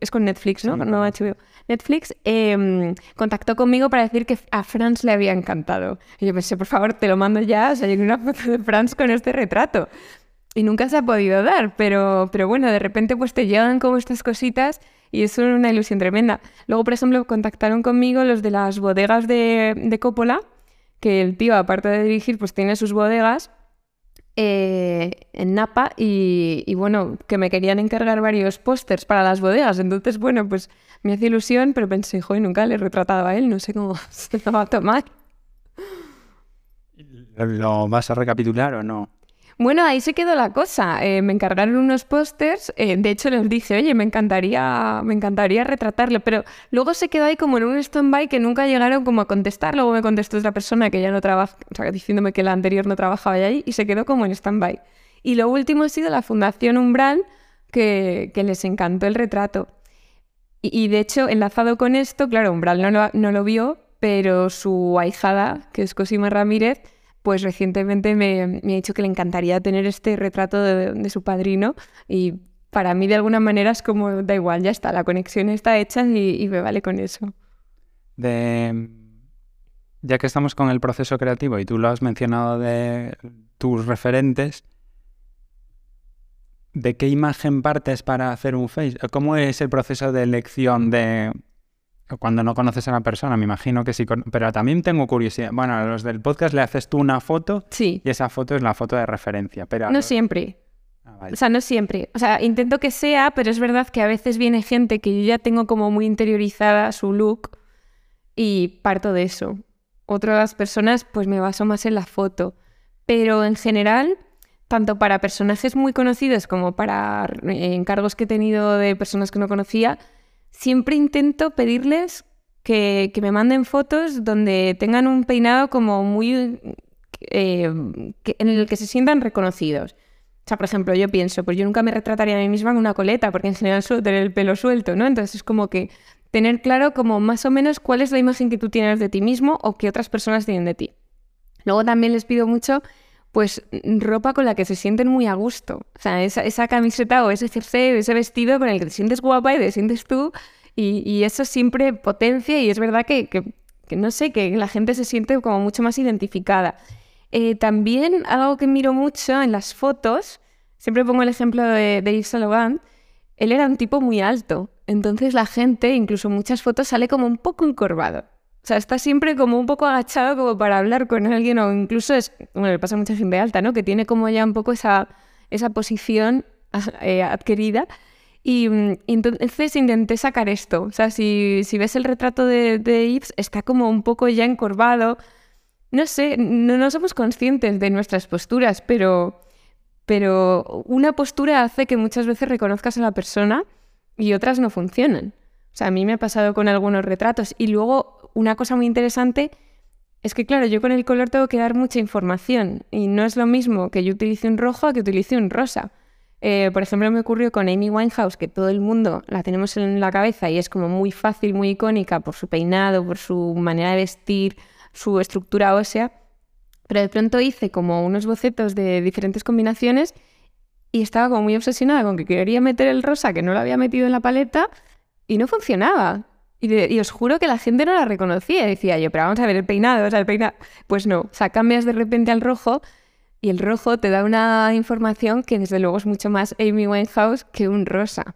es con Netflix, ¿no? no HBO. Netflix em, contactó conmigo para decir que a Franz le había encantado. Y yo pensé, por favor, te lo mando ya, o sea, hay una foto de Franz con este retrato. Y nunca se ha podido dar, pero, pero bueno, de repente pues te llegan como estas cositas y es una ilusión tremenda. Luego, por ejemplo, contactaron conmigo los de las bodegas de, de Coppola, que el tío, aparte de dirigir, pues tiene sus bodegas eh, en Napa y, bueno, que me querían encargar varios pósters para las bodegas. Entonces, bueno, pues me hace ilusión, pero pensé, joder, nunca le he retratado a él, no sé cómo (laughs) se lo va a tomar. ¿Lo vas a recapitular o no? Bueno, ahí se quedó la cosa. Eh, me encargaron unos pósters. Eh, de hecho, les dije, oye, me encantaría, me encantaría retratarlo. Pero luego se quedó ahí como en un stand-by que nunca llegaron como a contestar. Luego me contestó otra persona que ya no trabaja, o sea, diciéndome que la anterior no trabajaba ahí y se quedó como en stand-by. Y lo último ha sido la Fundación Umbral, que, les encantó el retrato. Y, de hecho, enlazado con esto, claro, Umbral no lo vio, pero su ahijada, que es Cosima Ramírez, pues recientemente me, ha dicho que le encantaría tener este retrato de, su padrino y para mí de alguna manera es como, da igual, ya está, la conexión está hecha y, me vale con eso. De, ya que estamos con el proceso creativo y tú lo has mencionado de tus referentes, ¿de qué imagen partes para hacer un face? ¿Cómo es el proceso de elección de cuando no conoces a una persona, me imagino que sí. Pero también tengo curiosidad. Bueno, a los del podcast le haces tú una foto sí. y esa foto es la foto de referencia. Pero no siempre. Ah, o sea, no siempre. O sea, intento que sea, pero es verdad que a veces viene gente que yo ya tengo como muy interiorizada su look y parto de eso. Otras personas, pues me baso más en la foto. Pero en general, tanto para personajes muy conocidos como para eh, encargos que he tenido de personas que no conocía, siempre intento pedirles que, me manden fotos donde tengan un peinado como muy... Eh, en el que se sientan reconocidos. O sea, por ejemplo, yo pienso, pues yo nunca me retrataría a mí misma en una coleta, porque en general suelo tener el pelo suelto, ¿no? Entonces es como que tener claro como más o menos cuál es la imagen que tú tienes de ti mismo o que otras personas tienen de ti. Luego también les pido mucho, pues, ropa con la que se sienten muy a gusto. O sea, esa, camiseta o ese jersey o ese vestido con el que te sientes guapa y te sientes tú y, eso siempre potencia y es verdad que, no sé, que la gente se siente como mucho más identificada. Eh, también algo que miro mucho en las fotos, siempre pongo el ejemplo de, de Yves él era un tipo muy alto, entonces la gente, incluso muchas fotos, sale como un poco encorvado. O sea, está siempre como un poco agachado como para hablar con alguien o incluso es, bueno, le pasa a mucha gente alta, ¿no? Que tiene como ya un poco esa, esa posición (laughs) eh, adquirida Mm, y, entonces intenté sacar esto. O sea, si, si ves el retrato de, de está como un poco ya encorvado. No sé, no, no somos conscientes de nuestras posturas, pero, pero una postura hace que muchas veces reconozcas a la persona y otras no funcionan. O sea, a mí me ha pasado con algunos retratos. Y luego, una cosa muy interesante es que, claro, yo con el color tengo que dar mucha información. Y no es lo mismo que yo utilice un rojo a que utilice un rosa. Eh, por ejemplo, me ocurrió con Amy Winehouse, que todo el mundo la tenemos en la cabeza y es como muy fácil, muy icónica por su peinado, por su manera de vestir, su estructura ósea. Pero de pronto hice como unos bocetos de diferentes combinaciones y estaba como muy obsesionada con que quería meter el rosa que no lo había metido en la paleta y no funcionaba. Y, os juro que la gente no la reconocía. Decía yo, pero vamos a ver el peinado, o sea, el peinado. Pues no, o sea, cambias de repente al rojo y el rojo te da una información que desde luego es mucho más Amy Winehouse que un rosa.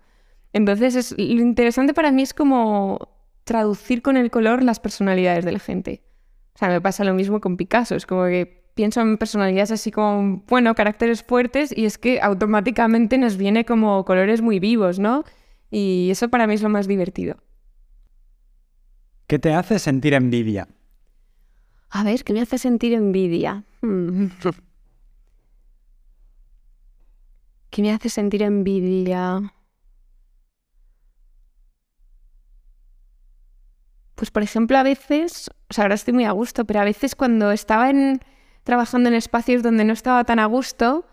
Entonces, es, lo interesante para mí es como traducir con el color las personalidades de la gente. O sea, me pasa lo mismo con Picasso. Es como que pienso en personalidades así como, bueno, caracteres fuertes y es que automáticamente nos viene como colores muy vivos, ¿no? Y eso para mí es lo más divertido. ¿Qué te hace sentir envidia? A ver, ¿qué me hace sentir envidia? Hmm. ¿Qué me hace sentir envidia? Pues por ejemplo, a veces, o sea, ahora estoy muy a gusto, pero a veces cuando estaba en, trabajando en espacios donde no estaba tan a gusto,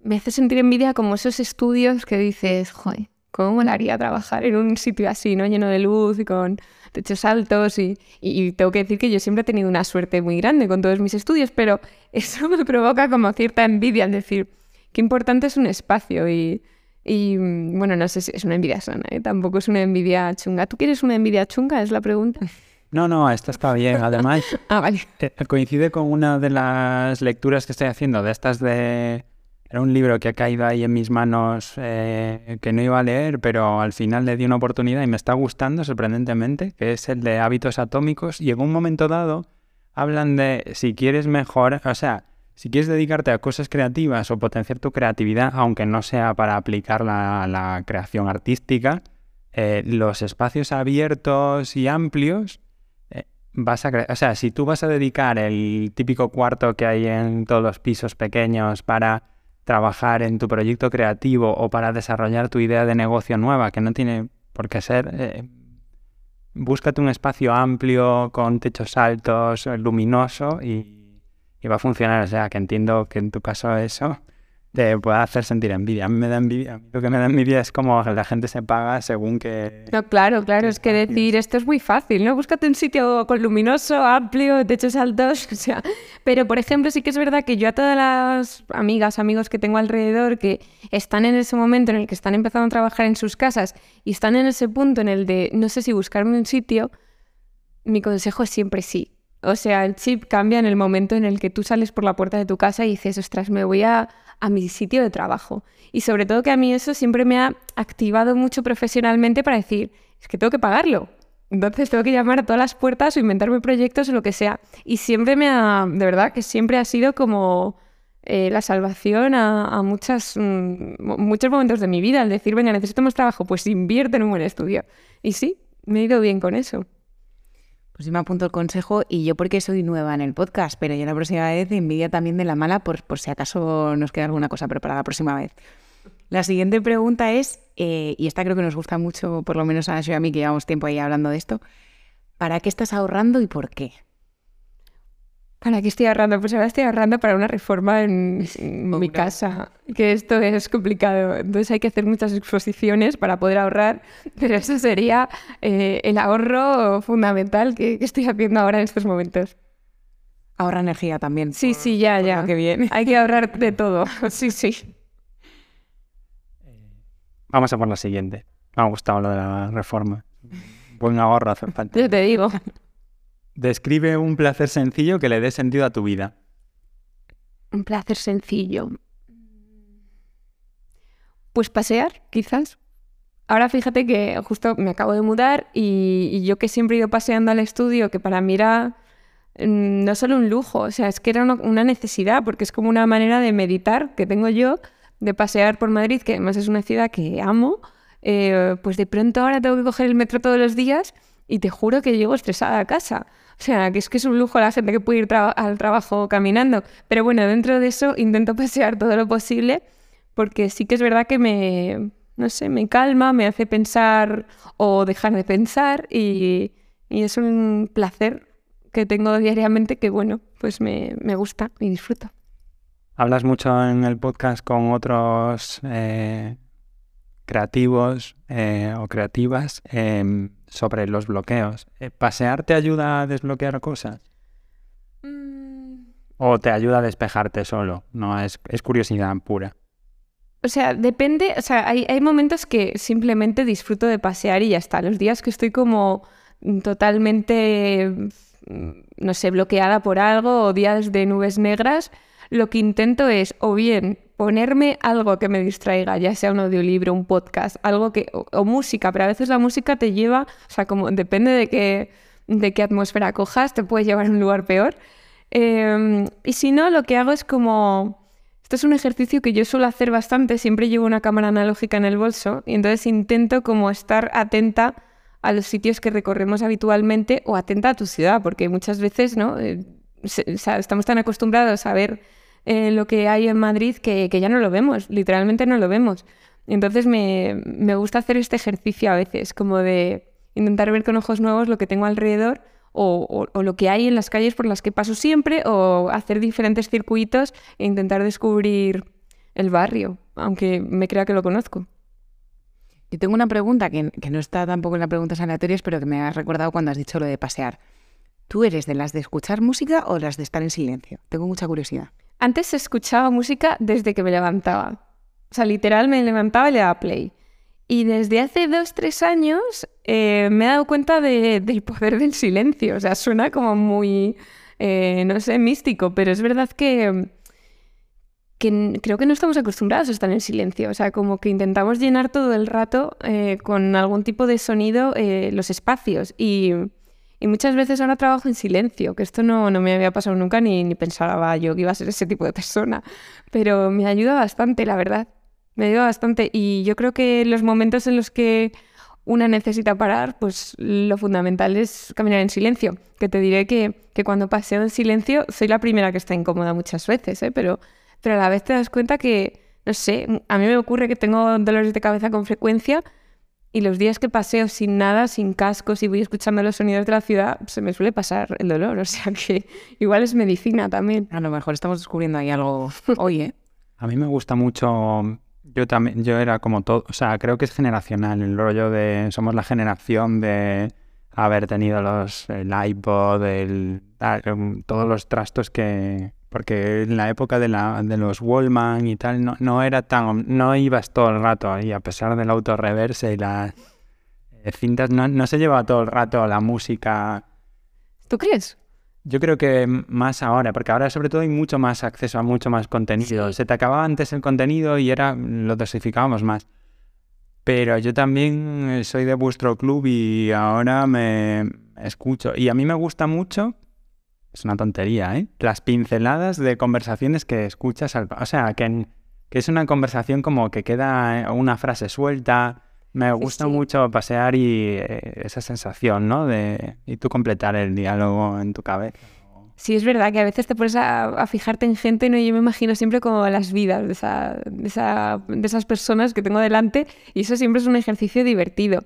me hace sentir envidia como esos estudios que dices, joder, ¿cómo molaría trabajar en un sitio así, ¿no? Lleno de luz y con techos altos y, y, tengo que decir que yo siempre he tenido una suerte muy grande con todos mis estudios, pero (laughs) eso me provoca como cierta envidia al decir, qué importante es un espacio y, y mm, bueno, no sé si es una envidia sana, ¿eh? tampoco es una envidia chunga. ¿Tú quieres una envidia chunga? Es la pregunta. (laughs) No, no, esta está bien. Además, (laughs) ah, vale. Eh, coincide con una de las lecturas que estoy haciendo, de estas de... Era un libro que ha caído ahí en mis manos eh, que no iba a leer, pero al final le di una oportunidad y me está gustando sorprendentemente, que es el de hábitos atómicos. Y en un momento dado hablan de si quieres mejor, o sea, si quieres dedicarte a cosas creativas o potenciar tu creatividad, aunque no sea para aplicarla a la creación artística, eh, los espacios abiertos y amplios eh, vas a o sea, si tú vas a dedicar el típico cuarto que hay en todos los pisos pequeños para trabajar en tu proyecto creativo o para desarrollar tu idea de negocio nueva, que no tiene por qué ser, eh, búscate un espacio amplio con techos altos, luminoso y y va a funcionar. O sea, que entiendo que en tu caso eso te puede hacer sentir envidia. A mí me da envidia. lo que me da envidia es como la gente se paga según que... No, claro, claro. Es que decir, esto es muy fácil, ¿no? Búscate un sitio con luminoso, amplio, techos altos, (laughs) o sea... Pero, por ejemplo, sí que es verdad que yo a todas las amigas, amigos que tengo alrededor que están en ese momento en el que están empezando a trabajar en sus casas y están en ese punto en el de no sé si buscarme un sitio, mi consejo es siempre sí. O sea, el chip cambia en el momento en el que tú sales por la puerta de tu casa y dices, ostras, me voy a, mi sitio de trabajo. Y sobre todo que a mí eso siempre me ha activado mucho profesionalmente para decir, es que tengo que pagarlo. Entonces tengo que llamar a todas las puertas o inventarme proyectos o lo que sea. Y siempre me ha, de verdad, que siempre ha sido como eh, la salvación a, muchas, mm, muchos momentos de mi vida. Al decir, venga, necesito más trabajo, pues invierte en un buen estudio. Y sí, me he ido bien con eso. Pues yo me apunto el consejo y yo porque soy nueva en el podcast, pero ya la próxima vez envidia también de la mala por, por si acaso nos queda alguna cosa preparada la próxima vez. La siguiente pregunta es, eh, y esta creo que nos gusta mucho, por lo menos a yo y a mí que llevamos tiempo ahí hablando de esto, ¿para qué estás ahorrando y por qué? ¿Para qué estoy ahorrando? Pues ahora estoy ahorrando para una reforma en, mi casa, que esto es complicado. Entonces hay que hacer muchas exposiciones para poder ahorrar, pero eso sería eh, el ahorro fundamental que, estoy haciendo ahora en estos momentos. Ahorra energía también. Sí, sí, ya, ya. Que viene. Hay que ahorrar de todo. (laughs) sí, sí. Vamos a por la siguiente. Me ha gustado lo de la reforma. Buen ahorro hace falta. Yo te digo. Describe un placer sencillo que le dé sentido a tu vida. Un placer sencillo. Pues pasear, quizás. Ahora fíjate que justo me acabo de mudar y, yo que siempre he ido paseando al estudio, que para mí era mm, no solo un lujo, o sea, es que era una, necesidad, porque es como una manera de meditar que tengo yo, de pasear por Madrid, que además es una ciudad que amo, eh, pues de pronto ahora tengo que coger el metro todos los días y te juro que llego estresada a casa. O sea, que es que es un lujo la gente que puede ir al trabajo caminando. Pero bueno, dentro de eso intento (laughs) pasear todo lo posible porque sí que es verdad que me, no sé, me calma, me hace pensar o dejar de pensar y, es un placer que tengo diariamente que, bueno, pues me, gusta y disfruto. Hablas mucho en el podcast con otros eh, creativos eh, o creativas em, sobre los bloqueos. Eh, ¿Pasear te ayuda a desbloquear cosas? Mm. ¿O te ayuda a despejarte solo? No, es, es curiosidad pura. O sea, depende, o sea, hay, hay momentos que simplemente disfruto de pasear y ya está. Los días que estoy como totalmente, mm, no sé, bloqueada por algo o días de nubes negras, lo que intento es o bien ponerme algo que me distraiga, ya sea un audiolibro, un podcast, algo que o, música, pero a veces la música te lleva, o sea, como depende de qué de qué atmósfera cojas, te puede llevar a un lugar peor. Em, y si no, lo que hago es como esto es un ejercicio que yo suelo hacer bastante, siempre llevo una cámara analógica en el bolso y entonces intento como estar atenta a los sitios que recorremos habitualmente o atenta a tu ciudad, porque muchas veces ¿no? Eh, estamos tan acostumbrados a ver eh, lo que hay en Madrid que, ya no lo vemos, literalmente no lo vemos. Entonces me, gusta hacer este ejercicio a veces, como de intentar ver con ojos nuevos lo que tengo alrededor o, lo que hay en las calles por las que paso siempre o hacer diferentes circuitos e intentar descubrir el barrio, aunque me crea que lo conozco. Yo tengo una pregunta que, que no está tampoco en las preguntas aleatorias, pero que me has recordado cuando has dicho lo de pasear. ¿Tú eres de las de escuchar música o las de estar en silencio? Tengo mucha curiosidad. Antes escuchaba música desde que me levantaba. O sea, literal me levantaba y le daba play. Y desde hace dos, tres años eh, me he dado cuenta del poder del silencio. O sea, suena como muy, eh, no sé, místico, pero es verdad que, creo que no estamos acostumbrados a estar en silencio. O sea, como que intentamos llenar todo el rato eh, con algún tipo de sonido los espacios. Y y muchas veces ahora trabajo en silencio, que esto no, no me había pasado nunca ni, ni pensaba yo que iba a ser ese tipo de persona. Pero me ayuda bastante, la verdad. Me ayuda bastante. Y yo creo que los momentos en los que una necesita parar, pues lo fundamental es caminar en silencio. Que te diré que, que cuando paseo en silencio soy la primera que está incómoda muchas veces, ¿eh? pero, pero a la vez te das cuenta que, no sé, a mí me ocurre que tengo dolores de cabeza con frecuencia y los días que paseo sin nada, sin cascos y voy escuchando los sonidos de la ciudad, se me suele pasar el dolor. O sea que igual es medicina también. A lo mejor estamos descubriendo ahí algo hoy, ¿eh? A mí me gusta mucho. Yo también, yo era como todo, o sea, creo que es generacional el rollo de somos la generación de haber tenido los el iPod, el, todos los trastos que, porque en la época de, la, de los Wallman y tal, no, no era tan. No ibas todo el rato ahí, a pesar del autorreverse y las eh, cintas, no, no, se lleva todo el rato la música. ¿Tú crees? Yo creo que más ahora, porque ahora sobre todo hay mucho más acceso a mucho más contenido. Se te acababa antes el contenido y era lo dosificábamos más. Pero yo también soy de vuestro club y ahora me escucho. Y a mí me gusta mucho es una tontería, ¿eh? Las pinceladas de conversaciones que escuchas al... O sea, que, que es una conversación como que queda una frase suelta. Me gusta mucho pasear y eh, esa sensación, ¿no? De, y tú completar el diálogo en tu cabeza. Sí, es verdad que a veces te pones a, fijarte en gente, ¿no? Yo me imagino siempre como las vidas de, esa, de, esa, de esas personas que tengo delante y eso siempre es un ejercicio divertido.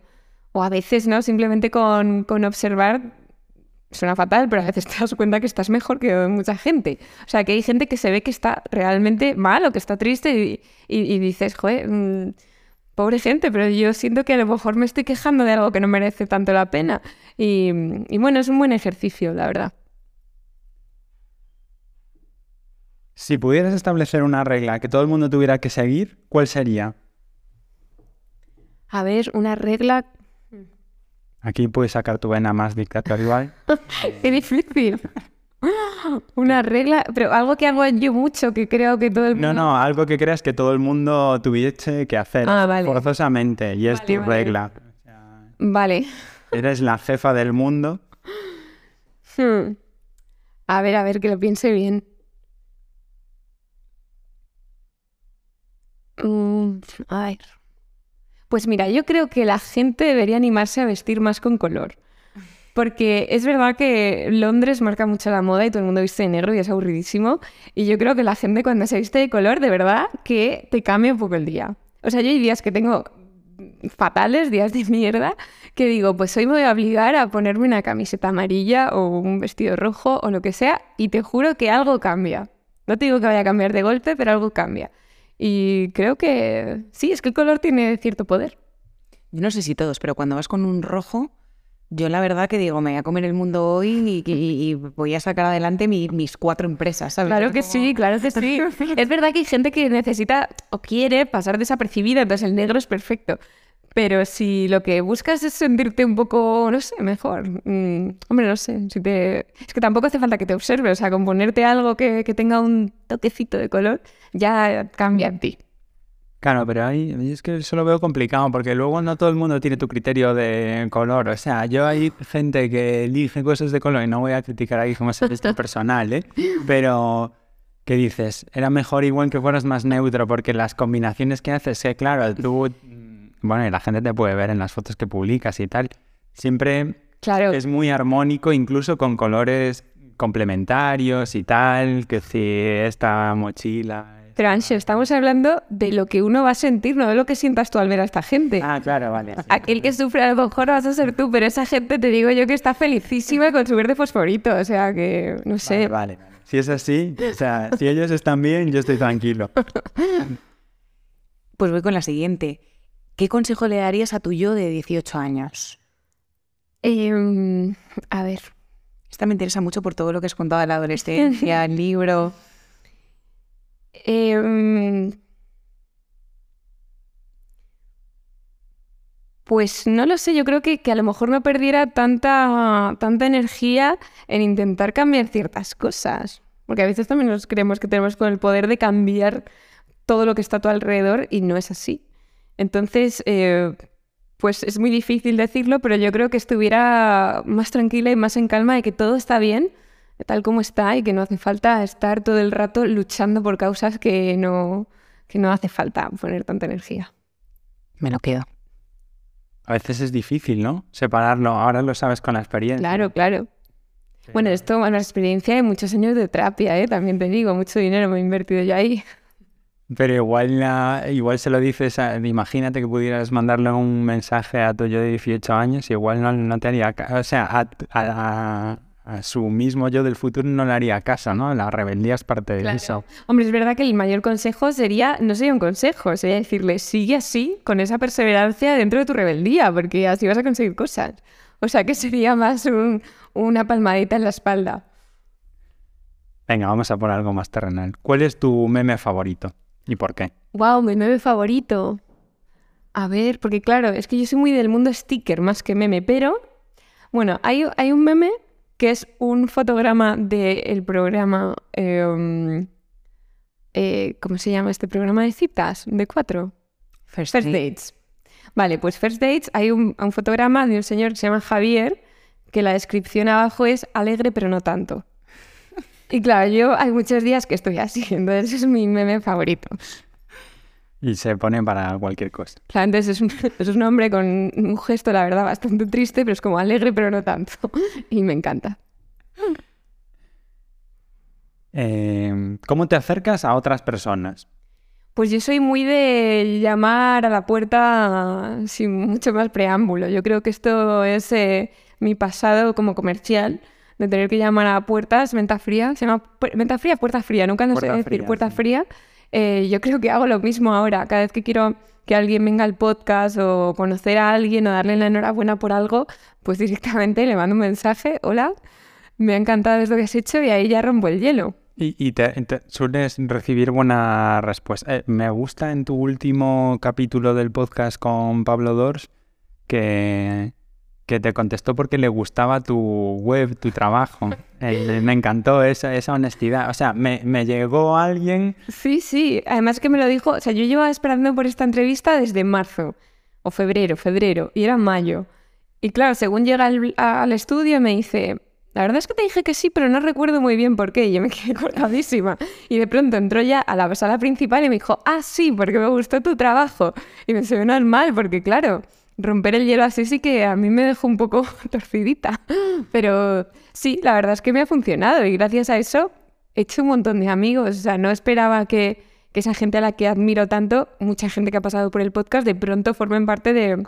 O a veces, ¿no? Simplemente con, con observar suena fatal, pero a veces te das cuenta que estás mejor que mucha gente. O sea, que hay gente que se ve que está realmente mal o que está triste y, dices, joder, mm, pobre gente, pero yo siento que a lo mejor me estoy quejando de algo que no merece tanto la pena. Y, y bueno, es un buen ejercicio, la verdad. Si pudieras establecer una regla que todo el mundo tuviera que seguir, ¿cuál sería? A ver, una regla Aquí puedes sacar tu vena más dictatorial. (laughs) Qué difícil. Una regla, pero algo que hago yo mucho, que creo que todo el mundo... No, no, algo que creas que todo el mundo tuviese que hacer ah, forzosamente, y es tu regla. vale. Eres la jefa del mundo. Hmm. A ver, a ver, que lo piense bien. Mm, a ver. Pues mira, yo creo que la gente debería animarse a vestir más con color. Porque es verdad que Londres marca mucho la moda y todo el mundo viste de negro y es aburridísimo. Y yo creo que la gente cuando se viste de color, de verdad, que te cambia un poco el día. O sea, yo hay días que tengo fatales, días de mierda, que digo, pues hoy me voy a obligar a ponerme una camiseta amarilla o un vestido rojo o lo que sea y te juro que algo cambia. No te digo que vaya a cambiar de golpe, pero algo cambia. Y creo que sí, es que el color tiene cierto poder. Yo no sé si todos, pero cuando vas con un rojo, Yo la verdad que digo, me voy a comer el mundo hoy y, voy a sacar adelante mis cuatro empresas, ¿sabes? Claro que sí, claro que sí. (laughs) es verdad que hay gente que necesita o quiere pasar desapercibida, entonces el negro es perfecto. Pero si lo que buscas es sentirte un poco, no sé, mejor, mm, hombre, no sé, si te... es que tampoco hace falta que te observes, o sea, con ponerte algo que, que tenga un toquecito de color, ya cambia en ti. Claro, pero ahí es que eso lo veo complicado porque luego no todo el mundo tiene tu criterio de color. O sea, yo hay gente que elige cosas de color y no voy a criticar ahí como es este personal, ¿eh? Pero, ¿qué dices? Era mejor igual que fueras más neutro porque las combinaciones que haces, que claro, tú, bueno, y la gente te puede ver en las fotos que publicas y tal, siempre claro. es muy armónico, incluso con colores complementarios y tal, que si esta mochila pero Ansho, estamos hablando de lo que uno va a sentir, no de lo que sientas tú al ver a esta gente. Ah, claro, vale. Aquel que sufre a lo mejor vas a ser tú, pero esa gente te digo yo que está felicísima con su verde fosforito, o sea que, no sé. Vale, vale. Si es así, o sea, si ellos están bien, yo estoy tranquilo. (laughs) Pues voy con la siguiente. ¿Qué consejo le darías a tu yo de 18 años? Em, a ver. Esta me interesa mucho por todo lo que has contado de la adolescencia, (laughs) el libro. Em, pues no lo sé, yo creo que, a lo mejor no perdiera tanta, tanta energía en intentar cambiar ciertas cosas. Porque a veces también nos creemos que tenemos con el poder de cambiar todo lo que está a tu alrededor y no es así. Entonces, eh, pues es muy difícil decirlo, pero yo creo que estuviera más tranquila y más en calma de que todo está bien tal como está y que no hace falta estar todo el rato luchando por causas que no, que no hace falta poner tanta energía. Me lo quedo. A veces es difícil, ¿no? Separarlo. Ahora lo sabes con la experiencia. Claro, claro. Bueno, esto, la experiencia de muchos años de terapia, ¿eh? También te digo, mucho dinero me he invertido yo ahí. Pero igual, igual se lo dices, imagínate que pudieras mandarle un mensaje a tu yo de 18 años y igual no, no te haría... O sea, a, a su mismo yo del futuro no le haría caso, ¿no? La rebeldía es parte de eso. Hombre, es verdad que el mayor consejo sería, no sería un consejo, sería decirle, sigue así, con esa perseverancia dentro de tu rebeldía, porque así vas a conseguir cosas. O sea que sería más una palmadita en la espalda. Venga, vamos a por algo más terrenal. ¿Cuál es tu meme favorito y por qué? Wow, mi meme favorito. A ver, porque claro, es que yo soy muy del mundo sticker más que meme, pero bueno, hay, hay un meme que es un fotograma del programa... Em, eh, ¿Cómo se llama este programa de citas? ¿De cuatro? First, Dates. Vale, pues First Dates hay un, fotograma de un señor que se llama Javier, que la descripción abajo es alegre pero no tanto. Y claro, yo hay muchos días que estoy así, entonces es mi meme favorito. Y se pone para cualquier cosa. Claro, entonces es un, es un hombre con un gesto, la verdad, bastante triste, pero es como alegre, pero no tanto. Y me encanta. Em, ¿Cómo te acercas a otras personas? Pues yo soy muy de llamar a la puerta sin mucho más preámbulo. Yo creo que esto es eh, mi pasado como comercial, de tener que llamar a puertas, venta fría. Se llama venta fría, puerta fría. Nunca no sé decir puerta fría. Eh, yo creo que hago lo mismo ahora. Cada vez que quiero que alguien venga al podcast o conocer a alguien o darle la enhorabuena por algo, pues directamente le mando un mensaje, hola, me ha encantado esto que has hecho y ahí ya rompo el hielo. Y, te, sueles recibir buena respuesta. Eh, me gusta en tu último capítulo del podcast con Pablo Dors que, que te contestó porque le gustaba tu web, tu trabajo. (laughs) Eh, me encantó esa, esa honestidad. O sea, me, me, llegó alguien... Sí, sí. Además que me lo dijo... O sea, yo llevaba esperando por esta entrevista desde marzo. O febrero, febrero. Y era mayo. Y claro, según llega al, al estudio me dice... La verdad es que te dije que sí, pero no recuerdo muy bien por qué. Y yo me quedé (laughs) cortadísima. Y de pronto entró ya a la sala principal y me dijo, ah, sí, porque me gustó tu trabajo. Y me suena mal, porque claro, romper el hielo así sí que a mí me dejó un poco (laughs) torcidita. Pero sí, la verdad es que me ha funcionado y gracias a eso he hecho un montón de amigos. O sea, no esperaba que, esa gente a la que admiro tanto, mucha gente que ha pasado por el podcast, de pronto formen parte de,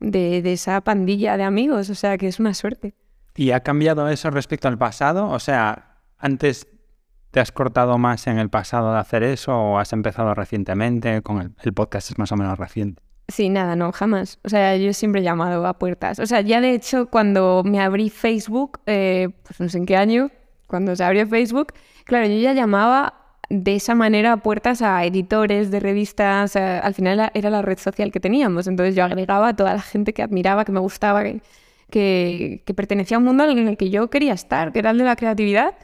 de esa pandilla de amigos. O sea, que es una suerte. ¿Y ha cambiado eso respecto al pasado? O sea, antes te has cortado más en el pasado de hacer eso o has empezado recientemente con el, podcast es más o menos reciente. Sí, nada, no, jamás. O sea, yo siempre he llamado a puertas. O sea, ya de hecho, cuando me abrí Facebook, eh, pues no sé en qué año, cuando se abrió Facebook, claro, yo ya llamaba de esa manera a puertas a editores de revistas. al final era la red social que teníamos. Entonces yo agregaba a toda la gente que admiraba, que me gustaba, que, que pertenecía a un mundo en el que yo quería estar, que era el de la creatividad.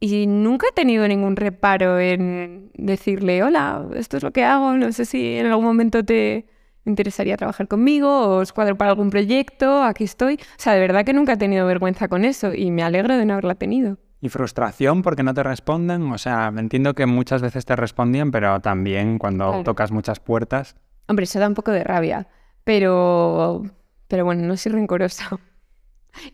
Y nunca he tenido ningún reparo en decirle, hola, esto es lo que hago, no sé si en algún momento te, interesaría trabajar conmigo o os cuadro para algún proyecto, aquí estoy. O sea, de verdad que nunca he tenido vergüenza con eso y me alegro de no haberla tenido. ¿Y frustración porque no te responden? O sea, entiendo que muchas veces te respondían, pero también cuando tocas muchas puertas. Hombre, eso da un poco de rabia, pero, pero bueno, no soy rencorosa. (laughs)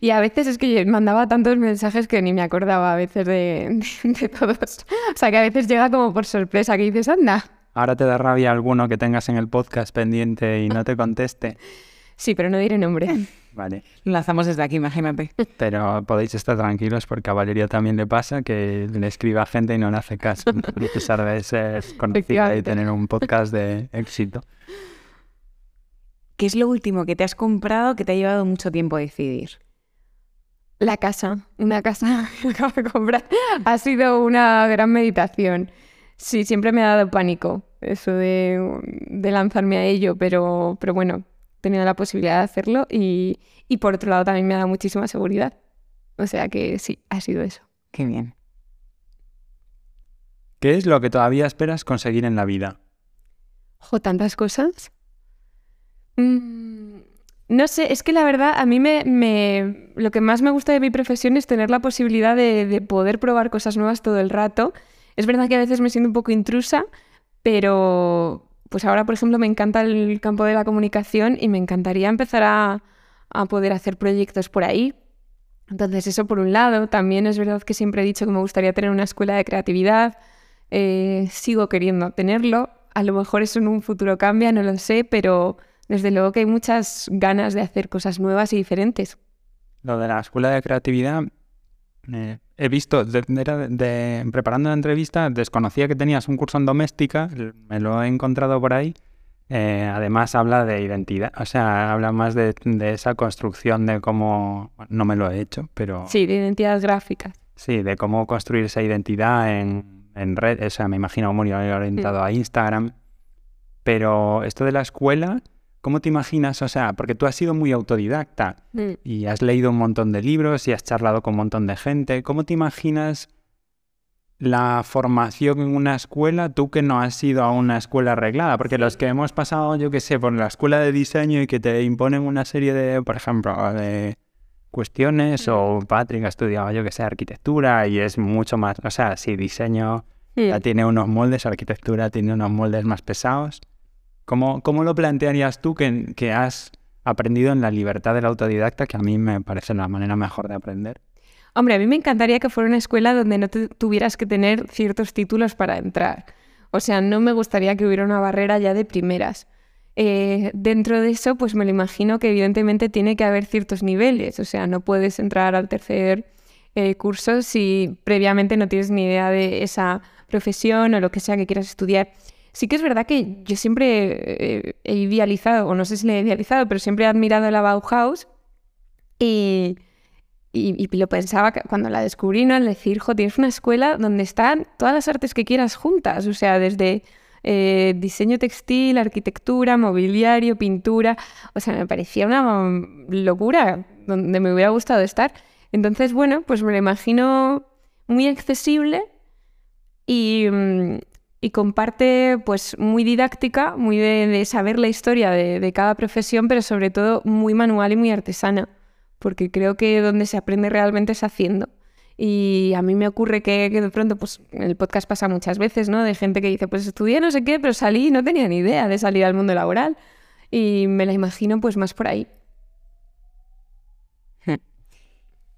Y a veces es que mandaba tantos mensajes que ni me acordaba a veces de, (laughs) de todos. O sea, que a veces llega como por sorpresa, que dices, anda, Ahora te da rabia alguno que tengas en el podcast pendiente y no te conteste. (laughs) Sí, pero no diré nombre. Vale. Lo lanzamos desde aquí, imagínate. Pero podéis estar tranquilos porque a Valeria también le pasa que le escribe a gente y no le hace caso, (laughs) a pesar de ser conocida y tener un podcast de éxito. ¿Qué es lo último que te has comprado que te ha llevado mucho tiempo decidir? La casa, una casa (laughs) que acabo de comprar. Ha sido una gran meditación. Sí, siempre me ha dado pánico eso de, lanzarme a ello, pero, pero bueno, he tenido la posibilidad de hacerlo y, y por otro lado también me ha dado muchísima seguridad. O sea que sí, ha sido eso. Qué bien. ¿Qué es lo que todavía esperas conseguir en la vida? Ojo, tantas cosas. Mm, no sé, es que la verdad a mí me, me, lo que más me gusta de mi profesión es tener la posibilidad de, de poder probar cosas nuevas todo el rato es verdad que a veces me siento un poco intrusa, pero pues ahora, por ejemplo, me encanta el campo de la comunicación y me encantaría empezar a, poder hacer proyectos por ahí. Entonces, eso por un lado. También es verdad que siempre he dicho que me gustaría tener una escuela de creatividad. Eh, sigo queriendo tenerlo. A lo mejor eso en un futuro cambia, no lo sé, pero desde luego que hay muchas ganas de hacer cosas nuevas y diferentes. Lo de la escuela de creatividad eh, he visto, de, preparando la entrevista, desconocía que tenías un curso en doméstica, me lo he encontrado por ahí. Eh, además habla de identidad, o sea, habla más de, esa construcción de cómo, no me lo he hecho, pero... Sí, de identidad gráfica. Sí, de cómo construir esa identidad en, en red, o sea, me imagino muy orientado a Instagram. Pero esto de la escuela, ¿Cómo te imaginas? O sea, porque tú has sido muy autodidacta mm. y has leído un montón de libros y has charlado con un montón de gente. ¿Cómo te imaginas la formación en una escuela, tú que no has ido a una escuela arreglada? Porque los que hemos pasado, yo qué sé, por la escuela de diseño y que te imponen una serie de, por ejemplo, de cuestiones, o mm. Patrick ha estudiado, yo que sé, arquitectura y es mucho más, o sea, si diseño ya mm. tiene unos moldes, arquitectura tiene unos moldes más pesados. ¿Cómo, lo plantearías tú que, que, has aprendido en la libertad del autodidacta, que a mí me parece la manera mejor de aprender? Hombre, a mí me encantaría que fuera una escuela donde no tuvieras que tener ciertos títulos para entrar. O sea, no me gustaría que hubiera una barrera ya de primeras. Eh, dentro de eso, pues me lo imagino que evidentemente tiene que haber ciertos niveles. O sea, no puedes entrar al tercer eh, curso si previamente no tienes ni idea de esa profesión o lo que sea que quieras estudiar. Sí que es verdad que yo siempre he idealizado, o no sé si le he idealizado, pero siempre he admirado la Bauhaus y, y, lo pensaba cuando la descubrí, ¿no? Al decir, jo, tienes una escuela donde están todas las artes que quieras juntas, o sea, desde eh, diseño textil, arquitectura, mobiliario, pintura, o sea, me parecía una locura donde me hubiera gustado estar. Entonces, bueno, pues me lo imagino muy accesible y, mm, y comparte pues muy didáctica, muy de, saber la historia de, cada profesión, pero sobre todo muy manual y muy artesana, porque creo que donde se aprende realmente es haciendo. Y a mí me ocurre que, de pronto, pues el podcast pasa muchas veces, ¿no? De gente que dice, pues estudié no sé qué, pero salí y no tenía ni idea de salir al mundo laboral. Y me la imagino pues más por ahí. (laughs)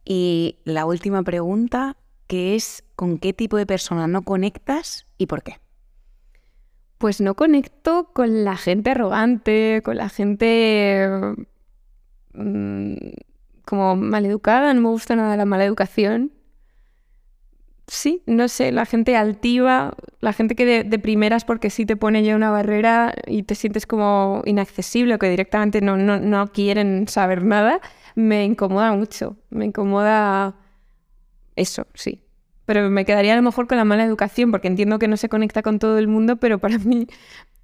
Y la última pregunta, que es, ¿con qué tipo de persona no conectas y por qué? Pues no conecto con la gente arrogante, con la gente mm, como maleducada, no me gusta nada la mala educación. sí, no sé, la gente altiva, la gente que de, de, primeras porque sí te pone ya una barrera y te sientes como inaccesible o que directamente no, no, no quieren saber nada, me incomoda mucho. Me incomoda eso, sí. Pero me quedaría a lo mejor con la mala educación, porque entiendo que no se conecta con todo el mundo, pero para mí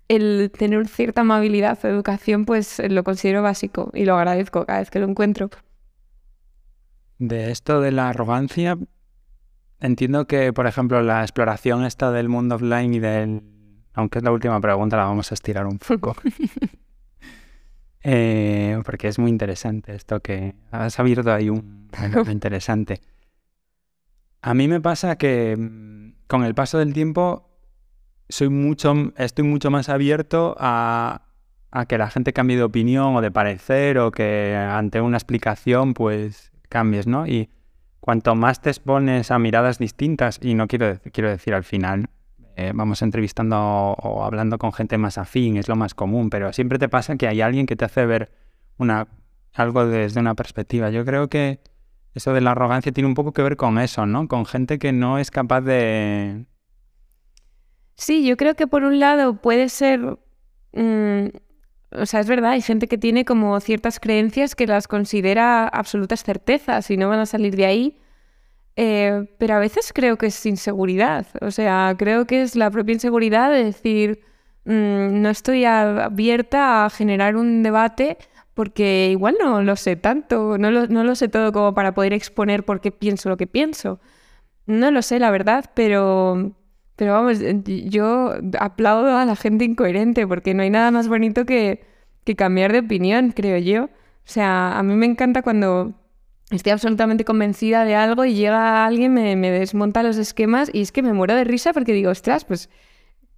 el tener cierta amabilidad o educación, pues lo considero básico y lo agradezco cada vez que lo encuentro. De esto de la arrogancia, entiendo que, por ejemplo, la exploración esta del mundo offline y del... Aunque es la última pregunta, la vamos a estirar un poco. (laughs) eh, porque es muy interesante esto que has abierto ahí un (laughs) interesante. A mí me pasa que mm, con el paso del tiempo soy mucho, estoy mucho más abierto a, a que la gente cambie de opinión o de parecer o que ante una explicación pues cambies, ¿no? Y cuanto más te expones a miradas distintas, y no quiero, quiero decir al final, eh, vamos entrevistando o, hablando con gente más afín, es lo más común, pero siempre te pasa que hay alguien que te hace ver una, algo desde una perspectiva. Yo creo que eso de la arrogancia tiene un poco que ver con eso, ¿no? Con gente que no es capaz de... Sí, yo creo que por un lado puede ser mm, o sea, es verdad, hay gente que tiene como ciertas creencias que las considera absolutas certezas y no van a salir de ahí. Eh, pero a veces creo que es inseguridad. O sea, creo que es la propia inseguridad de decir, mm, no estoy abierta a generar un debate porque igual no lo sé tanto, no lo, no lo sé todo como para poder exponer por qué pienso lo que pienso. No lo sé, la verdad, pero pero vamos, yo aplaudo a la gente incoherente porque no hay nada más bonito que, que cambiar de opinión, creo yo. O sea, a mí me encanta cuando estoy absolutamente convencida de algo y llega alguien, me, me, desmonta los esquemas y es que me muero de risa porque digo, ostras, pues,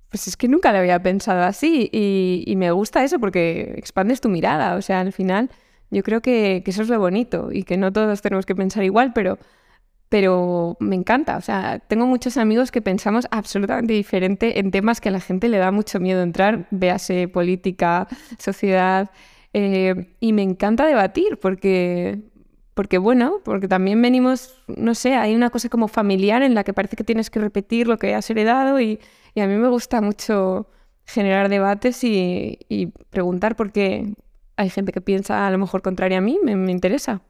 pues es que nunca lo había pensado así y, me gusta eso porque expandes tu mirada. O sea, al final yo creo que, que, eso es lo bonito y que no todos tenemos que pensar igual, pero pero me encanta. O sea, tengo muchos amigos que pensamos absolutamente diferente en temas que a la gente le da mucho miedo entrar, véase política, sociedad, eh, y me encanta debatir porque, porque, bueno, porque también venimos, no sé, hay una cosa como familiar en la que parece que tienes que repetir lo que has heredado y, y a mí me gusta mucho generar debates y, y, preguntar por qué hay gente que piensa a lo mejor contraria a mí, me, me interesa.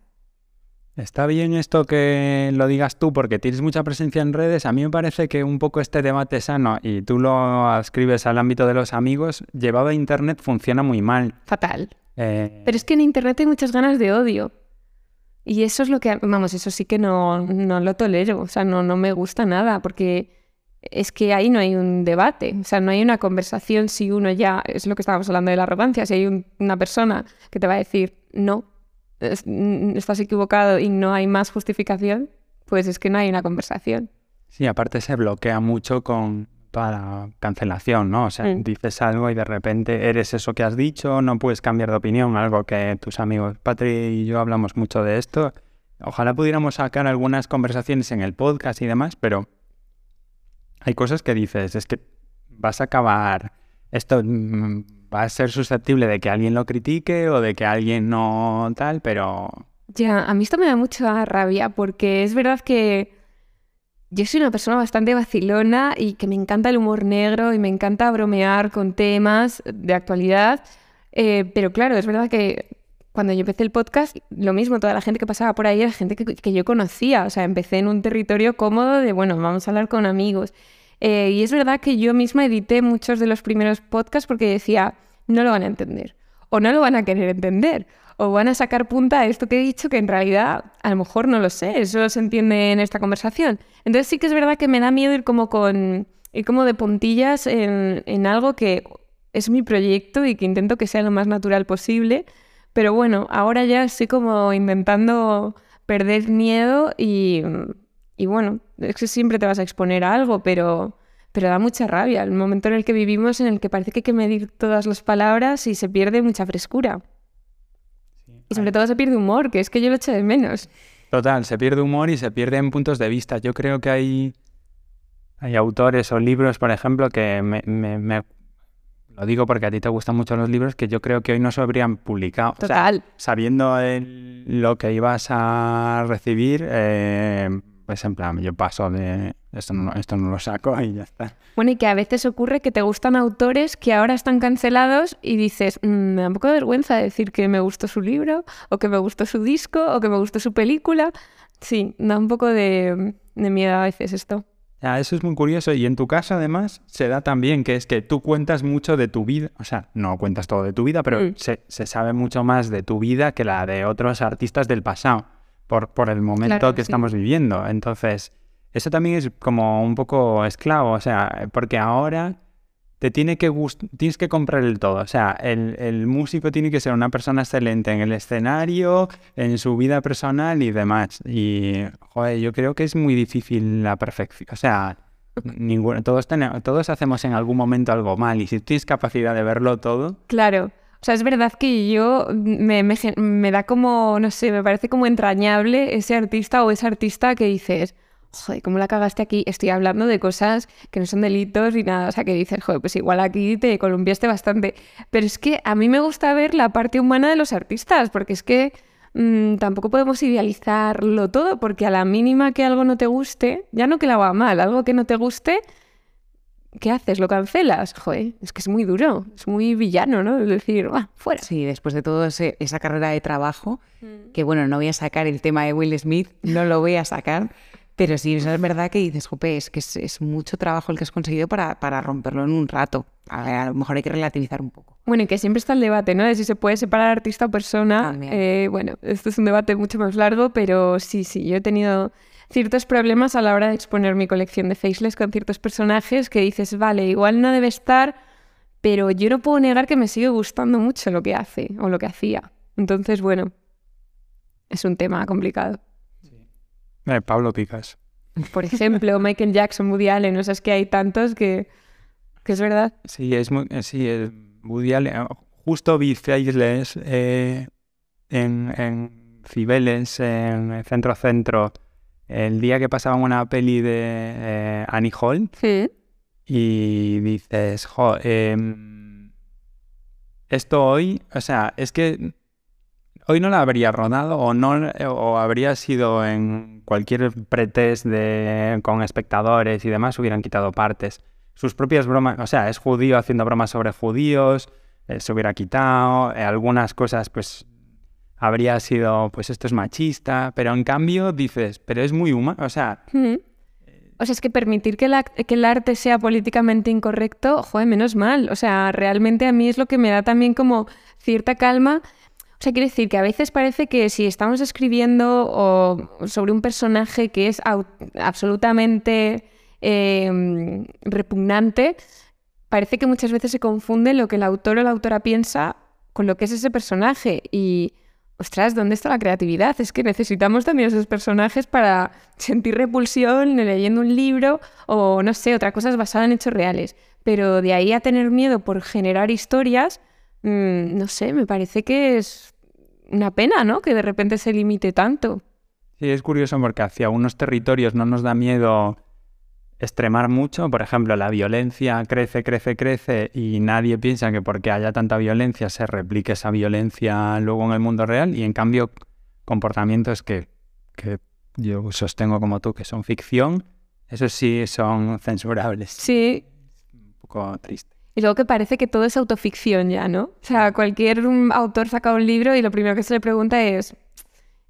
Está bien esto que lo digas tú porque tienes mucha presencia en redes. A mí me parece que un poco este debate sano y tú lo ascribes al ámbito de los amigos, llevado a Internet funciona muy mal. Fatal. Eh... Pero es que en Internet hay muchas ganas de odio. Y eso es lo que, vamos, eso sí que no, no lo tolero. O sea, no, no me gusta nada porque es que ahí no hay un debate. O sea, no hay una conversación si uno ya, es lo que estábamos hablando de la arrogancia, si hay un, una persona que te va a decir no estás equivocado y no hay más justificación, pues es que no hay una conversación. Sí, aparte se bloquea mucho con toda la cancelación, ¿no? O sea, mm. dices algo y de repente eres eso que has dicho, no puedes cambiar de opinión, algo que tus amigos Patri y yo hablamos mucho de esto. Ojalá pudiéramos sacar algunas conversaciones en el podcast y demás, pero hay cosas que dices, es que vas a acabar esto mm, va a ser susceptible de que alguien lo critique o de que alguien no tal, pero... Ya, a mí esto me da mucha rabia porque es verdad que yo soy una persona bastante vacilona y que me encanta el humor negro y me encanta bromear con temas de actualidad, eh, pero claro, es verdad que cuando yo empecé el podcast, lo mismo, toda la gente que pasaba por ahí era gente que, que yo conocía, o sea, empecé en un territorio cómodo de, bueno, vamos a hablar con amigos. Eh, y es verdad que yo misma edité muchos de los primeros podcasts porque decía, no lo van a entender, o no lo van a querer entender, o van a sacar punta a esto que he dicho que en realidad a lo mejor no lo sé, eso se entiende en esta conversación. Entonces sí que es verdad que me da miedo ir como con ir como de puntillas en, en algo que es mi proyecto y que intento que sea lo más natural posible. Pero bueno, ahora ya estoy como intentando perder miedo y, y bueno, es que siempre te vas a exponer a algo, pero, pero da mucha rabia el momento en el que vivimos en el que parece que hay que medir todas las palabras y se pierde mucha frescura. y sobre todo se pierde humor, que es que yo lo echo de menos. Total, se pierde humor y se pierden puntos de vista. Yo creo que hay, hay autores o libros, por ejemplo, que me, me, lo digo porque a ti te gustan mucho los libros que yo creo que hoy no se habrían publicado. Total. sabiendo lo que ibas a recibir, eh, pues en plan, yo paso de esto no, esto no lo saco y ya está. Bueno, y que a veces ocurre que te gustan autores que ahora están cancelados y dices, "Mm, me da un poco de vergüenza decir que me gustó su libro, o que me gustó su disco, o que me gustó su película. Sí, da un poco de, de miedo a veces esto. Ya, eso es muy curioso y en tu caso además se da también que es que tú cuentas mucho de tu vida, o sea, no cuentas todo de tu vida, pero Mm. se, se sabe mucho más de tu vida que la de otros artistas del pasado, por, por el momento Claro, que sí. estamos viviendo. Entonces, eso también es como un poco esclavo, o sea, porque ahora te tiene que tienes que comprar el todo, o sea, el, el músico tiene que ser una persona excelente en el escenario, en su vida personal y demás. Y, joder, yo creo que es muy difícil la perfección, o sea, ninguno, todos, tenemos, todos hacemos en algún momento algo mal y si tienes capacidad de verlo todo, Claro. O sea, es verdad que yo me, me me da como, no sé, me parece como entrañable ese artista o esa artista que dices, joder, ¿cómo la cagaste aquí? Estoy hablando de cosas que no son delitos ni nada. O sea, que dices, joder, pues igual aquí te columpiaste bastante. Pero es que a mí me gusta ver la parte humana de los artistas, porque es que mm, tampoco podemos idealizarlo todo, porque a la mínima que algo no te guste, ya no que lo haga mal, algo que no te guste, ¿qué haces? ¿Lo cancelas? Joder, es que es muy duro, es muy villano, ¿no? Es decir, "Ah, fuera. Sí, después de todo ese- esa carrera de trabajo, Mm. que bueno, no voy a sacar el tema de Will Smith, no lo voy a sacar, pero sí, es verdad que dices, jope, es que es, es mucho trabajo el que has conseguido para, para romperlo en un rato. A, ver, a lo mejor hay que relativizar un poco. Bueno, y que siempre está el debate, ¿no? De si se puede separar artista o persona. Eh, bueno, esto es un debate mucho más largo, pero sí, sí, yo he tenido ciertos problemas a la hora de exponer mi colección de faceless con ciertos personajes que dices, vale, igual no debe estar, pero yo no puedo negar que me sigue gustando mucho lo que hace o lo que hacía. Entonces, bueno, es un tema complicado. eh, Pablo Picas. Por ejemplo, (laughs) Michael Jackson, Woody Allen, o sea, es que hay tantos que, que es verdad. Sí, es muy, eh, sí, el Woody Allen, eh, justo vi Faceless eh, en, en Cibeles, en Centro Centro, el día que pasaban una peli de eh, Annie Hall Sí. y dices, jo, em, esto hoy, o sea, es que hoy no la habría rodado o no o habría sido en cualquier pretest de con espectadores y demás hubieran quitado partes. Sus propias bromas, o sea, es judío haciendo bromas sobre judíos, eh, se hubiera quitado, eh, algunas cosas pues habría sido pues esto es machista, pero en cambio dices, pero es muy humano, o sea. O sea, es que permitir que, la- que el arte sea políticamente incorrecto, joder, menos mal. O sea, realmente a mí es lo que me da también como cierta calma. O sea, quiere decir que a veces parece que si estamos escribiendo o sobre un personaje que es absolutamente eh, repugnante, parece que muchas veces se confunde lo que el autor o la autora piensa con lo que es ese personaje. Y, ostras, ¿dónde está la creatividad? Es que necesitamos también esos personajes para sentir repulsión leyendo un libro o, no sé, otra cosa basada en hechos reales. Pero de ahí a tener miedo por generar historias, mm, no sé, me parece que es una pena, ¿no? Que de repente se limite tanto. Sí, es curioso porque hacia unos territorios no nos da miedo extremar mucho. Por ejemplo, la violencia crece, crece, crece y nadie piensa que porque haya tanta violencia se replique esa violencia luego en el mundo real. Y en cambio, comportamientos que, que yo sostengo como tú que son ficción, esos sí son censurables. Sí, Un poco triste. Y luego que parece que todo es autoficción ya, ¿no? O sea, cualquier autor saca un libro y lo primero que se le pregunta es,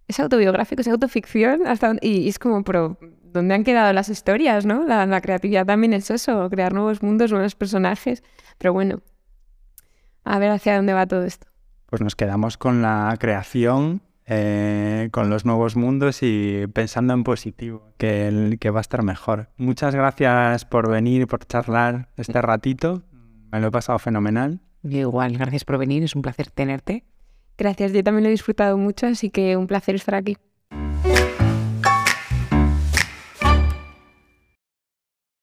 ¿es autobiográfico? ¿Es autoficción? ¿Hasta dónde? Y es como, pero ¿dónde han quedado las historias, no? La, la creatividad también es eso, crear nuevos mundos, nuevos personajes. Pero bueno, a ver hacia dónde va todo esto. Pues nos quedamos con la creación, eh, con los nuevos mundos y pensando en positivo, que, el- que va a estar mejor. Muchas gracias por venir, por charlar este ratito. Me lo he pasado fenomenal. Yo igual, gracias por venir, es un placer tenerte. Gracias, yo también lo he disfrutado mucho, así que un placer estar aquí.